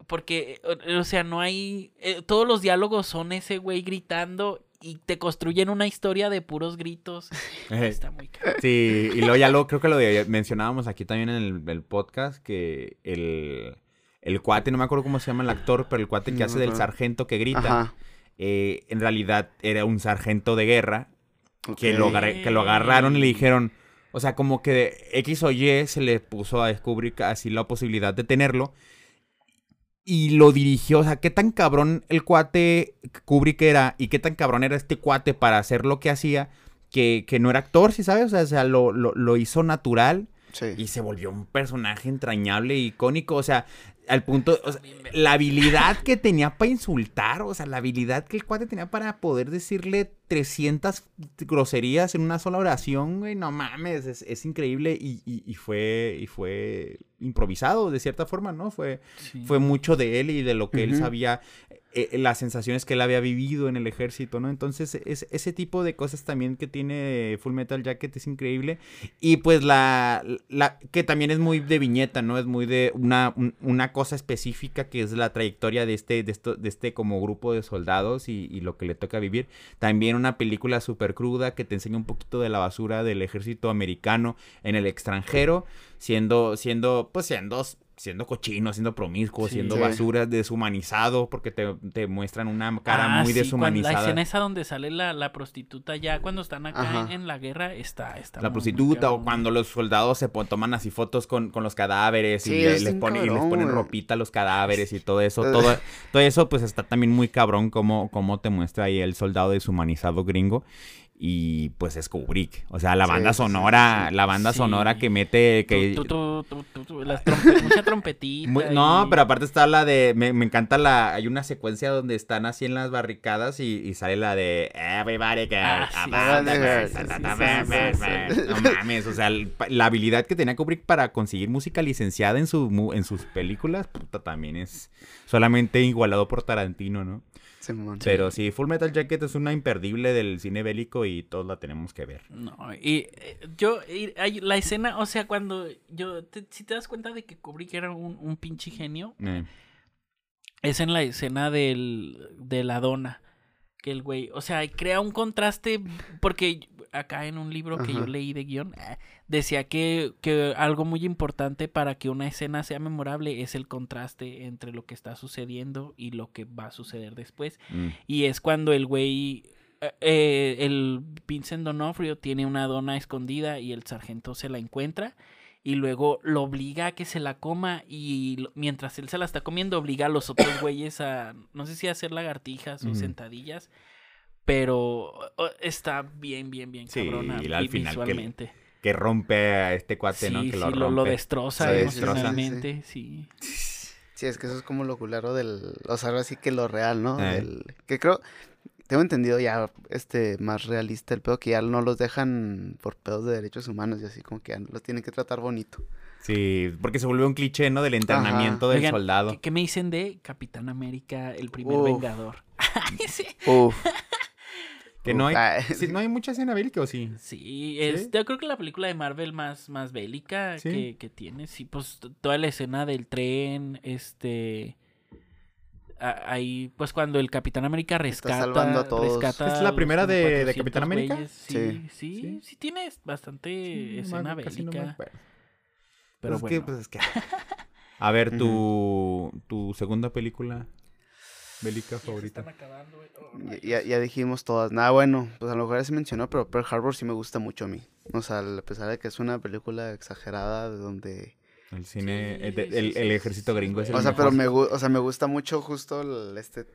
S1: Porque, o, sea, no hay. eh, todos los diálogos son ese güey gritando y te construyen una historia de puros gritos. Está muy cabrón.
S2: Sí, y luego ya lo creo que lo de- mencionábamos aquí también en el, el podcast que el, el cuate, no me acuerdo cómo se llama el actor, pero el cuate que
S3: No
S2: hace del sargento que grita,
S3: Ajá.
S2: eh, en realidad era un sargento de guerra que, lo, que lo agarraron y le dijeron, o sea, como que X o Y se le puso a descubrir así la posibilidad de tenerlo. Y lo dirigió, o sea, qué tan cabrón el cuate Kubrick era y qué tan cabrón era este cuate para hacer lo que hacía, que, que no era actor, ¿sí sabes? O sea, o sea, lo, lo, lo hizo natural
S3: Sí.
S2: y se volvió un personaje entrañable e icónico, o sea, al punto, o sea, la habilidad que tenía para insultar, o sea, la habilidad que el cuate tenía para poder decirle 300 groserías en una sola oración, güey, no mames, es, es increíble y, y- y fue, y fue improvisado de cierta forma, ¿no? Fue,
S1: Sí.
S2: fue mucho de él y de lo que él sabía. Eh, las sensaciones que él había vivido en el ejército, ¿no? Entonces, es, ese tipo de cosas también que tiene Full Metal Jacket es increíble. Y pues la, la que también es muy de viñeta, ¿no? Es muy de una, un- una cosa específica que es la trayectoria de este, de esto, de este como grupo de soldados y, y lo que le toca vivir. También una película súper cruda que te enseña un poquito de la basura del ejército americano en el extranjero, siendo, siendo, pues siendo, siendo cochino, siendo promiscuo,
S1: Sí.
S2: siendo
S3: Sí.
S2: basura, deshumanizado, porque te, te muestran una cara
S1: Ah,
S2: muy
S1: sí, cuando- La
S2: deshumanizada.
S1: escena esa donde sale la, la prostituta ya cuando están acá en,
S3: Ajá.
S1: en la guerra está, está
S2: La
S1: muy, muy
S2: prostituta o cuando los soldados se pon- toman así fotos con, con los cadáveres
S3: Sí,
S2: y, le-
S3: es
S2: les y les ponen ropita a los cadáveres y todo eso. Todo, todo eso pues está también muy cabrón como, como te muestra ahí el soldado deshumanizado gringo. Y pues es Kubrick. O sea, la banda
S3: sí,
S2: sonora,
S3: sí.
S2: la banda
S1: Sí.
S2: sonora que mete... que
S1: Tu, tu, tu, las trompe- mucha trompetita.
S2: Muy- no, pero aparte está la de. Me, me encanta la. Hay una secuencia donde están así en las barricadas y, y sale la de. Everybody. No mames, o sea, la habilidad que tenía Kubrick para conseguir música licenciada en, su, mu- en sus películas, puta, también es solamente igualado por Tarantino, ¿no? Pero sí, Full Metal Jacket es una imperdible del cine bélico y todos la tenemos que ver.
S1: No, y eh, yo, y hay la escena, o sea, cuando yo, te- si te das cuenta de que Kubrick era un, un pinche genio,
S2: Eh,
S1: es en la escena del, de la dona, que el güey, o sea, crea un contraste, porque acá en un libro que yo leí de guion, eh, decía que, que algo muy importante para que una escena sea memorable es el contraste entre lo que está sucediendo y lo que va a suceder después.
S2: mm.
S1: Y es cuando el güey, eh, el Vincent Donofrio tiene una dona escondida y el sargento se la encuentra y luego lo obliga a que se la coma y lo- mientras él se la está comiendo obliga a los otros güeyes a, no sé si a hacer lagartijas o sentadillas, pero oh, está bien, bien, bien
S2: Sí,
S1: cabrona
S2: y al final
S1: visualmente.
S2: Que rompe a este cuate,
S1: Sí,
S2: ¿no? Que
S1: sí,
S2: lo
S1: lo, lo
S2: rompe.
S1: destroza
S3: Sí, sí, sí,
S1: emocionalmente, sí.
S3: Sí, es que eso es como lo culero del. O sea, ahora sí que lo real, ¿no?
S2: Eh.
S3: Del- que creo. Tengo entendido ya este más realista el pedo que ya no los dejan por pedos de derechos humanos y así como que ya los tienen que tratar bonito.
S2: Sí, porque se volvió un cliché, ¿no? Del entrenamiento del
S1: Oigan,
S2: soldado.
S1: ¿qué, qué me dicen de Capitán América, el primer
S3: Uf.
S1: vengador? Sí.
S3: Uf.
S2: Que no hay, sí, no hay mucha escena bélica, ¿o sí?
S1: Sí, es,
S2: ¿Sí?
S1: yo creo que la película de Marvel más, más bélica
S2: Sí.
S1: que, que tiene, sí, pues toda la escena del tren, este... Ahí, pues cuando el Capitán América rescata...
S3: salvando a todos.
S1: rescata
S2: ¿Es la primera de- de
S1: 400
S2: Capitán América?
S1: Sí,
S3: Sí.
S1: sí, sí,
S2: Sí.
S1: tiene bastante escena
S2: no
S1: bélica, pero
S2: Pues es
S1: bueno.
S2: que, pues es que- A ver, tu, tu segunda película bélica favorita.
S1: güey. Oh,
S3: Ya, ya, ya dijimos todas. Nada, bueno, pues a lo mejor ya se mencionó, pero Pearl Harbor sí me gusta mucho a mí. O sea, a pesar de que es una película exagerada de donde...
S2: El cine,
S1: Sí,
S2: el, el-
S1: sí,
S2: el
S1: sí,
S2: ejército
S1: sí,
S2: gringo es el
S3: O sea,
S2: mejor.
S3: pero me, o sea, me gusta mucho justo el- este...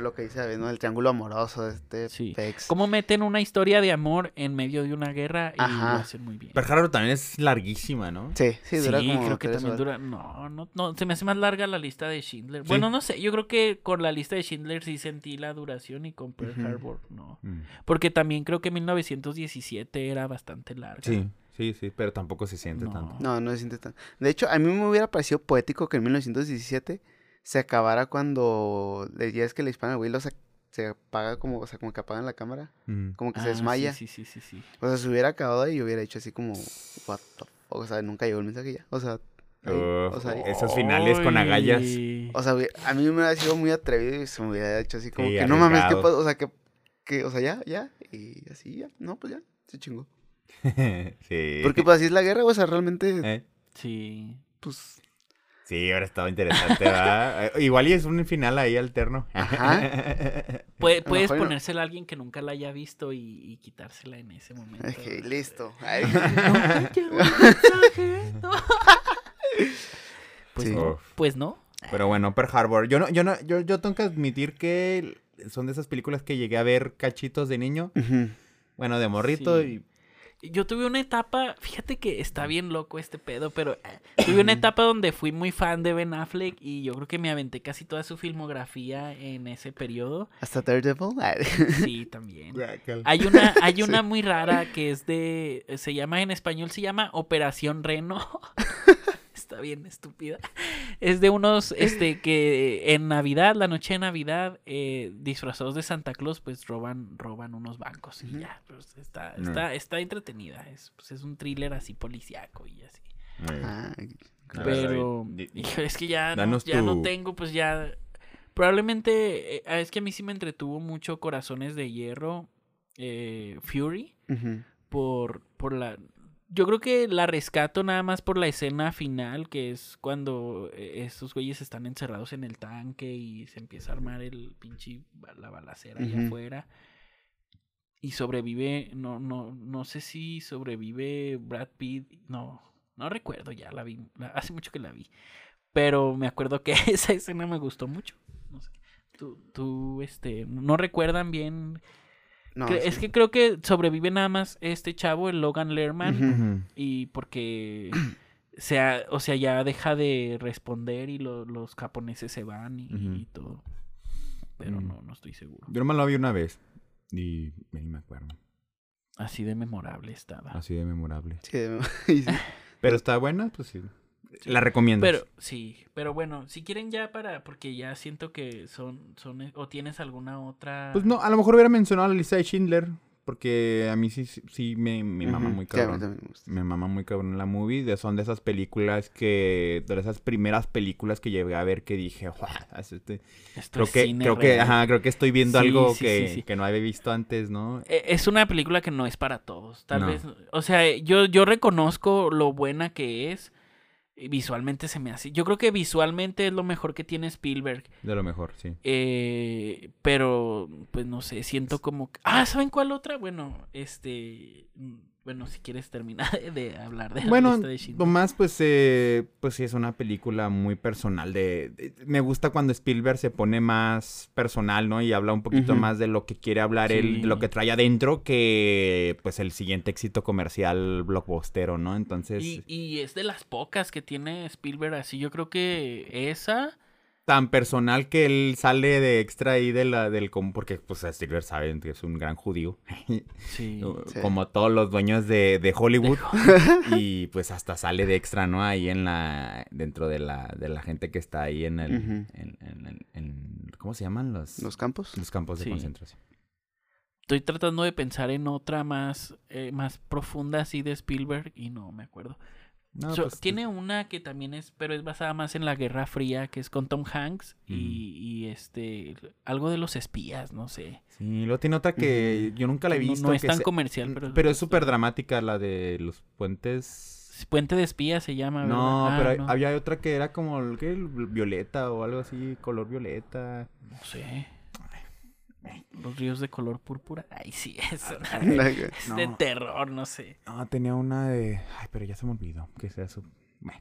S3: Lo que dice David, ¿no? El triángulo amoroso de este
S1: Sí.
S3: pex.
S1: ¿Cómo meten una historia de amor en medio de una guerra y
S3: Ajá.
S1: lo hacen muy bien?
S2: Pearl Harbor también es larguísima, ¿no?
S3: Sí, sí, dura
S1: sí,
S3: como
S1: creo que
S3: tres
S1: también
S3: horas.
S1: dura. No, no, no, se me hace más larga la lista de Schindler.
S2: Sí.
S1: Bueno, no sé, yo creo que con la lista de Schindler sí sentí la duración y con Pearl. Harbor no.
S2: Mm.
S1: Porque también creo que 1917 era bastante larga.
S2: Sí, sí, sí, pero tampoco se siente
S1: No.
S2: tanto.
S3: No, no se siente tan... De hecho, a mí me hubiera parecido poético que en 1917 se acabara cuando... le- Ya es que le disparan al güey, lo sa- se apaga como... O sea, como que apagan la cámara.
S2: Mm.
S3: Como que
S1: Ah,
S3: se desmaya.
S1: Sí, sí, sí, sí. sí.
S3: O sea, se hubiera acabado y hubiera hecho así como... What the fuck? O sea, nunca llegó el mensaje ya. O sea... ahí,
S2: Uf,
S3: o sea,
S2: Esos finales con agallas.
S3: O sea, a mí me hubiera sido muy atrevido y se me hubiera hecho así como
S2: Sí,
S3: que no mames, ¿qué pasó? O sea, que, que, o sea, ya, ya, y así ya, no, pues ya, se chingó.
S2: sí.
S3: Porque pues así es la guerra, o sea, realmente,
S2: ¿Eh?
S1: Sí.
S3: pues,
S2: Sí, ahora estaba interesante, ¿verdad? Igual y es un final ahí alterno.
S1: Puedes
S3: mejor no.
S1: ponérsela a alguien que nunca la haya visto y, y quitársela en ese momento.
S3: ok, listo. Ay.
S1: No. Pues
S3: Sí.
S1: no, pues no.
S2: Pero bueno, Pearl Harbor. Yo no, yo no, yo, yo tengo que admitir que son de esas películas que llegué a ver cachitos de niño. Bueno, de morrito
S1: Sí. Yo tuve una etapa, fíjate que está bien loco este pedo, pero eh, tuve una etapa donde fui muy fan de Ben Affleck y yo creo que me aventé casi toda su filmografía en ese periodo.
S3: Hasta Daredevil. Ay.
S1: Sí, también. Hay una, hay una muy rara que es de, se llama en español, se llama Operación Reno. Está bien estúpida. es de unos este que en Navidad, la noche de Navidad, eh, disfrazados de Santa Claus, pues roban, roban unos bancos y ya. pues, está,
S2: No.
S1: está, está entretenida. Es, pues, es un thriller así policíaco y así.
S3: Ah,
S2: ver,
S1: Pero hijo, es que ya, no, ya no tengo, pues ya. Probablemente eh, es que a mí sí me entretuvo mucho Corazones de Hierro, eh, Fury, por, por la. Yo creo que la rescato nada más por la escena final, que es cuando eh, estos güeyes están encerrados en el tanque y se empieza a armar el pinche la balacera allá afuera. Y sobrevive, no, no, no sé si sobrevive Brad Pitt, no, no recuerdo ya, la vi, la- hace mucho que la vi. Pero me acuerdo que esa escena me gustó mucho. No sé. Tú, tú, este, no recuerdan bien.
S3: No.
S1: Es que creo que sobrevive nada más este chavo, el Logan Lerman, y porque sea, o sea, ya deja de responder y lo- los japoneses se van y, todo. Pero
S2: Mm.
S1: no, no estoy seguro.
S2: Yo nomás lo vi una vez. Y ni me acuerdo.
S1: Así de memorable estaba.
S2: Así de memorable.
S3: Sí.
S2: Pero está buena, pues sí. La recomiendo.
S1: Pero, sí, pero bueno, si quieren ya para, porque ya siento que son, son, o tienes alguna otra...
S2: Pues no, a lo mejor hubiera mencionado la lista de Schindler. Porque a mí sí, sí, me, me mama
S3: Ujú.
S2: muy
S3: Sí, a mí
S2: cabrón.
S3: también me gusta.
S2: Me mama muy cabrón la movie. De, son de esas películas que. De esas primeras películas que llegué a ver que dije. "Guau, este-".
S1: Esto
S2: Creo
S1: es
S2: que,
S1: cine
S2: creo que, ajá, creo que estoy viendo
S1: Sí,
S2: algo
S1: sí,
S2: que,
S1: sí, sí.
S2: que no había visto antes, ¿no?
S1: E- Es una película que no es para todos. Tal
S2: No.
S1: vez, o sea, yo, yo reconozco lo buena que es. Visualmente se me hace. Yo creo que visualmente es lo mejor que tiene Spielberg.
S2: De lo mejor, sí.
S1: Eh, pero, pues no sé, siento como... Ah, ¿saben cuál otra? Bueno, este... Bueno, si quieres terminar de, hablar de la
S2: Bueno,
S1: lista de Schindler.
S2: nomás pues, eh, pues sí, es una película muy personal. De, de- me gusta cuando Spielberg se pone más personal, ¿no? Y habla un poquito más de lo que quiere hablar él, de lo que trae adentro, que pues el siguiente éxito comercial blockbustero, ¿no? Entonces,
S1: Y, y es de las pocas que tiene Spielberg así. Yo creo que esa...
S2: tan personal que él sale de extra ahí de la, del... Porque pues Spielberg saben que es un gran judío.
S1: Sí.
S3: Sí.
S2: Como todos los dueños de, de Hollywood. y pues hasta sale de extra, ¿no? Ahí en la... Dentro de la, de la gente que está ahí en el... En, en- en- en- ¿Cómo se llaman? Los,
S3: ¿Los campos?
S2: los campos de
S1: Sí.
S2: concentración.
S1: Estoy tratando de pensar en otra más, eh, más profunda así de Spielberg y no me acuerdo.
S2: No,
S1: So,
S2: pues,
S1: tiene una que también es, pero es basada más en la Guerra Fría, que es con Tom Hanks y,
S2: Mm.
S1: y, este, algo de los espías, no sé.
S2: Sí, luego tiene otra que yo nunca la he
S1: no-
S2: visto.
S1: No, es
S2: que
S1: tan comercial, pero...
S2: Pero es súper dramática la de los puentes...
S1: Puente de espías se llama, ¿verdad?
S2: No,
S1: Ah,
S2: pero
S1: no,
S2: había otra que era como el, ¿qué? El violeta o algo así, color violeta.
S1: no sé. Los ríos de color púrpura. Ay, sí, es, una
S3: No,
S1: de, es de
S2: No.
S1: terror, no sé.
S2: No, tenía una de... Ay, pero ya se me olvidó. Que sea su... Bueno.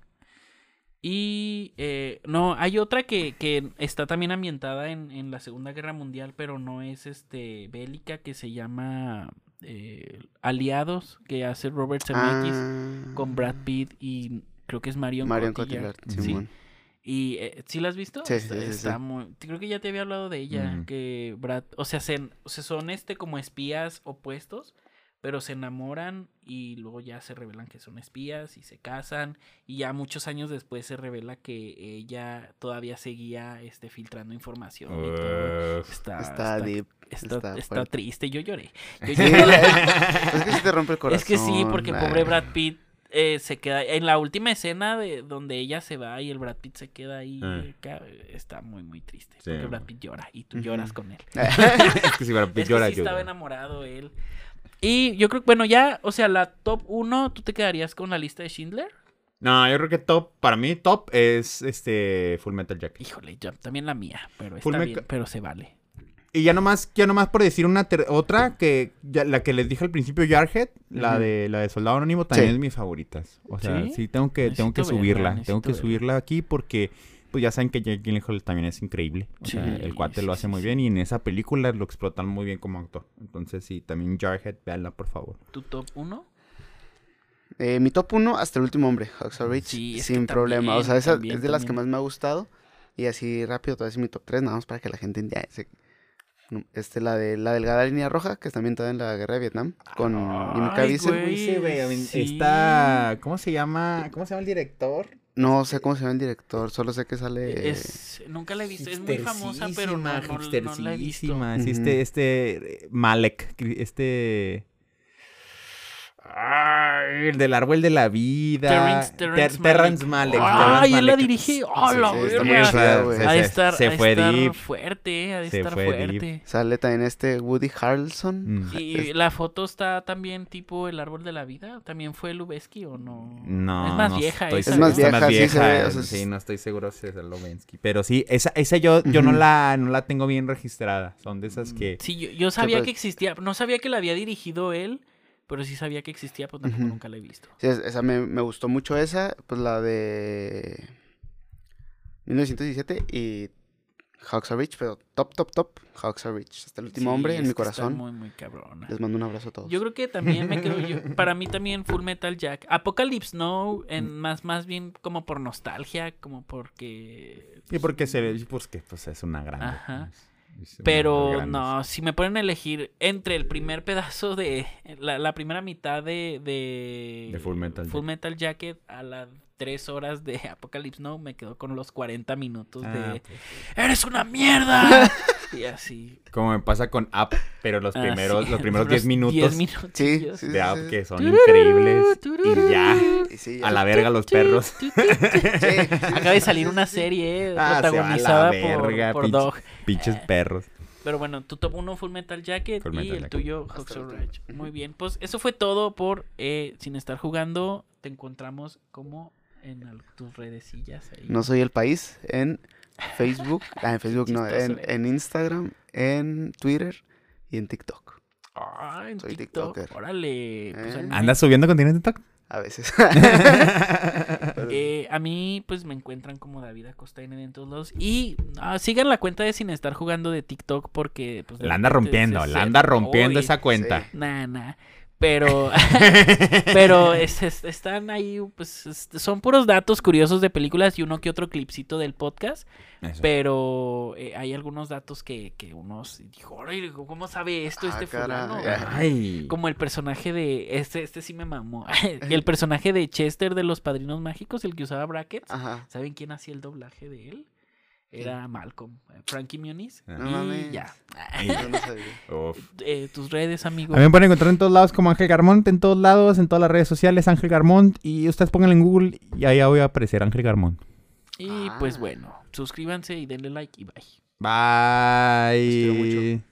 S1: Y eh, no, hay otra que, que está también ambientada en, en la Segunda Guerra Mundial, pero no es este bélica, que se llama eh, Aliados, que hace Robert Zemeckis
S3: Ah,
S1: con Brad Pitt y creo que es Marion,
S3: Marion
S1: Cotillard.
S3: Cotillard,
S1: Sí. Y eh, ¿sí la has visto?
S3: Sí, sí,
S1: está,
S3: sí, sí,
S1: está
S3: sí.
S1: muy creo que ya te había hablado de ella,
S2: Mm.
S1: que Brad, o sea, se, o sea, son este como espías opuestos, pero se enamoran y luego ya se revelan que son espías y se casan y ya muchos años después se revela que ella todavía seguía este filtrando información y todo. Está,
S3: Está deep.
S1: está-
S3: está
S1: está
S3: fuerte.
S1: triste, yo lloré. Yo lloré.
S3: es que sí te rompe el corazón.
S1: Es que sí, porque pobre Brad Pitt eh, se queda en la última escena de donde ella se va y el Brad Pitt se queda ahí.
S2: Ah.
S1: eh, está muy, muy triste.
S2: Sí,
S1: porque Brad. Pitt llora y tú lloras con él.
S2: es que si Brad Pitt
S1: Es que sí
S2: yo
S1: estaba
S2: lloro.
S1: enamorado él. Y yo creo que, bueno, ya, o sea, la top 1, ¿tú te quedarías con la lista de Schindler?
S2: No, yo creo que top, para mí top es este Full Metal Jacket.
S1: Híjole, yo, también la mía, pero
S2: Full
S1: está bien, pero se vale.
S2: Y ya nomás, ya nomás por decir una ter- otra que ya- la que les dije al principio, Jarhead, la de la de Soldado Anónimo también
S3: Sí.
S2: es mis favoritas. O sea,
S1: ¿Sí?
S2: sí, tengo que tengo que
S1: verla,
S2: subirla, tengo que
S1: verla.
S2: subirla aquí porque pues ya saben que Jake Gyllenhaal también es increíble. O sea, el cuate
S1: sí,
S2: lo hace
S1: sí,
S2: muy
S1: sí.
S2: bien y en esa película lo explotan muy bien como actor. Entonces, sí, también Jarhead, véanla por favor.
S1: ¿Tu top 1?
S3: Eh, mi top 1 hasta el último hombre,
S1: Sí, es que
S3: sin problema. O sea, esa
S1: también,
S3: es de las que más me ha gustado. Y así rápido, todavía es mi top 3, nada más para que la gente entienda. se- Este, la de la delgada línea roja, que está ambientada en la guerra de Vietnam, con Caviezel.
S1: güey.
S2: Sí, güey,
S1: sí.
S2: Está. ¿Cómo se llama? ¿Cómo se llama el director?
S3: No sé cómo se llama el director, solo sé que sale...
S1: Es, nunca la he visto, es muy famosa, pero no, no, no la he visto.
S2: hipsterísima, sí,
S3: Ujú.
S2: este, este, Malek, este... Ay, el del árbol de la vida.
S1: Terrence- Terrence
S2: Ter- Terrence
S1: Malick.
S2: Malek.
S1: Ay, él la
S2: Malick.
S1: ¡Oh, verga!
S3: güey.
S2: se- fue deep.
S1: fuerte, ha de
S2: Se
S1: estar
S2: fue
S1: fuerte.
S2: deep.
S3: Sale también este Woody Harrelson.
S2: Mm.
S1: Y la foto está también tipo el árbol de la vida. ¿También fue Lubeski o no?
S2: No,
S1: Es más
S2: no
S1: vieja
S2: estoy
S1: esa,
S3: Es más vieja, sí, se ve, o sea,
S2: sí,
S3: es-
S2: no estoy seguro si es el Lovensky. Pero sí, esa, esa yo, yo no, la, no la tengo bien registrada. Son de esas que...
S1: Sí, yo, yo sabía
S3: pues-
S1: que existía. No sabía que la había dirigido él, pero sí sabía que existía, pues tampoco nunca la he visto.
S3: Sí, es- esa me, me gustó mucho esa, pues la de 1917 y Hawks Are Rich, pero top, top, top, Hawks Are Rich. Hasta el último
S1: Sí,
S3: hombre en mi
S1: está
S3: corazón.
S1: muy, muy cabrona.
S3: Les mando un abrazo a todos.
S1: Yo creo que también me quedo yo. Para mí también Full Metal Jack. Apocalypse No, en
S2: Mm.
S1: más, más bien como por nostalgia, como porque.
S2: Sí, porque se, pues que pues es una gran.
S1: Ajá. Pero no, si me ponen a elegir entre el primer pedazo de. La, la primera mitad de. De,
S2: De Full Metal
S1: Full Metal Jacket a las tres horas de Apocalypse No, me quedo con los 40 minutos
S2: Ah,
S1: de.
S2: pues,
S1: ¡Eres una mierda! y así.
S2: Como me pasa con App, pero los
S1: Ah,
S2: primeros,
S1: sí,
S2: los primeros 10
S1: los
S2: minutos
S1: 10
S3: Sí,
S1: minutillos.
S3: sí,
S2: de App que son increíbles. Y ya, a la verga los perros.
S1: Acaba de salir una serie
S2: Ah, se va a la
S1: protagonizada
S2: verga,
S1: por, por
S2: pinche-
S1: Dog.
S2: Pinches perros.
S1: Pero bueno, tu top 1 Full Metal Jacket
S2: Full
S1: y
S2: Metal
S1: el
S2: Jacket.
S1: tuyo
S3: Hasta
S1: Hawks
S3: el
S1: of
S3: último.
S1: Rage. Muy bien, pues eso fue todo por eh, Sin Estar Jugando. Te encontramos como en tus redecillas ahí.
S3: No soy el país en Facebook, ah, en Facebook no, en,
S1: eh.
S3: en Instagram, en Twitter y en TikTok.
S1: Ah, en
S3: Soy
S1: TikTok.
S3: tiktoker.
S1: Órale. pues,
S3: Eh.
S2: ¿Andas subiendo contenido en TikTok?
S3: A veces.
S1: eh, a mí, pues me encuentran como David Acosta en todos lados. Y ah, sigan la cuenta de Sin Estar Jugando de TikTok porque. Pues,
S2: La anda rompiendo, la anda rompiendo esa cuenta.
S3: Sí.
S1: Nah, nah. Pero, pero es- es- están ahí, pues es- son puros datos curiosos de películas y uno que otro clipcito del podcast.
S2: Eso.
S1: Pero eh, hay algunos datos que, que uno se dijo, "Órale, ¿cómo sabe esto
S3: Ah,
S1: este fulano?
S2: Ay.
S1: Como el personaje de, este, este sí me mamó, el personaje de Chester de los Padrinos Mágicos, el que usaba brackets.
S3: Ajá.
S1: ¿Saben quién hacía el doblaje de él? Era Malcolm, eh, Frankie Muniz.
S2: Ah.
S3: No
S1: y
S3: mames.
S1: ya.
S3: Yo no sabía.
S2: Uf.
S1: Eh, tus redes, amigo.
S2: A mí me pueden encontrar en todos lados como Ángel Garmont, en todos lados, en todas las redes sociales, Ángel Garmont. Y ustedes pónganlo en Google y ahí voy a aparecer Ángel Garmont.
S1: Y pues bueno, suscríbanse y denle like y bye.
S2: Bye.
S3: Los quiero mucho.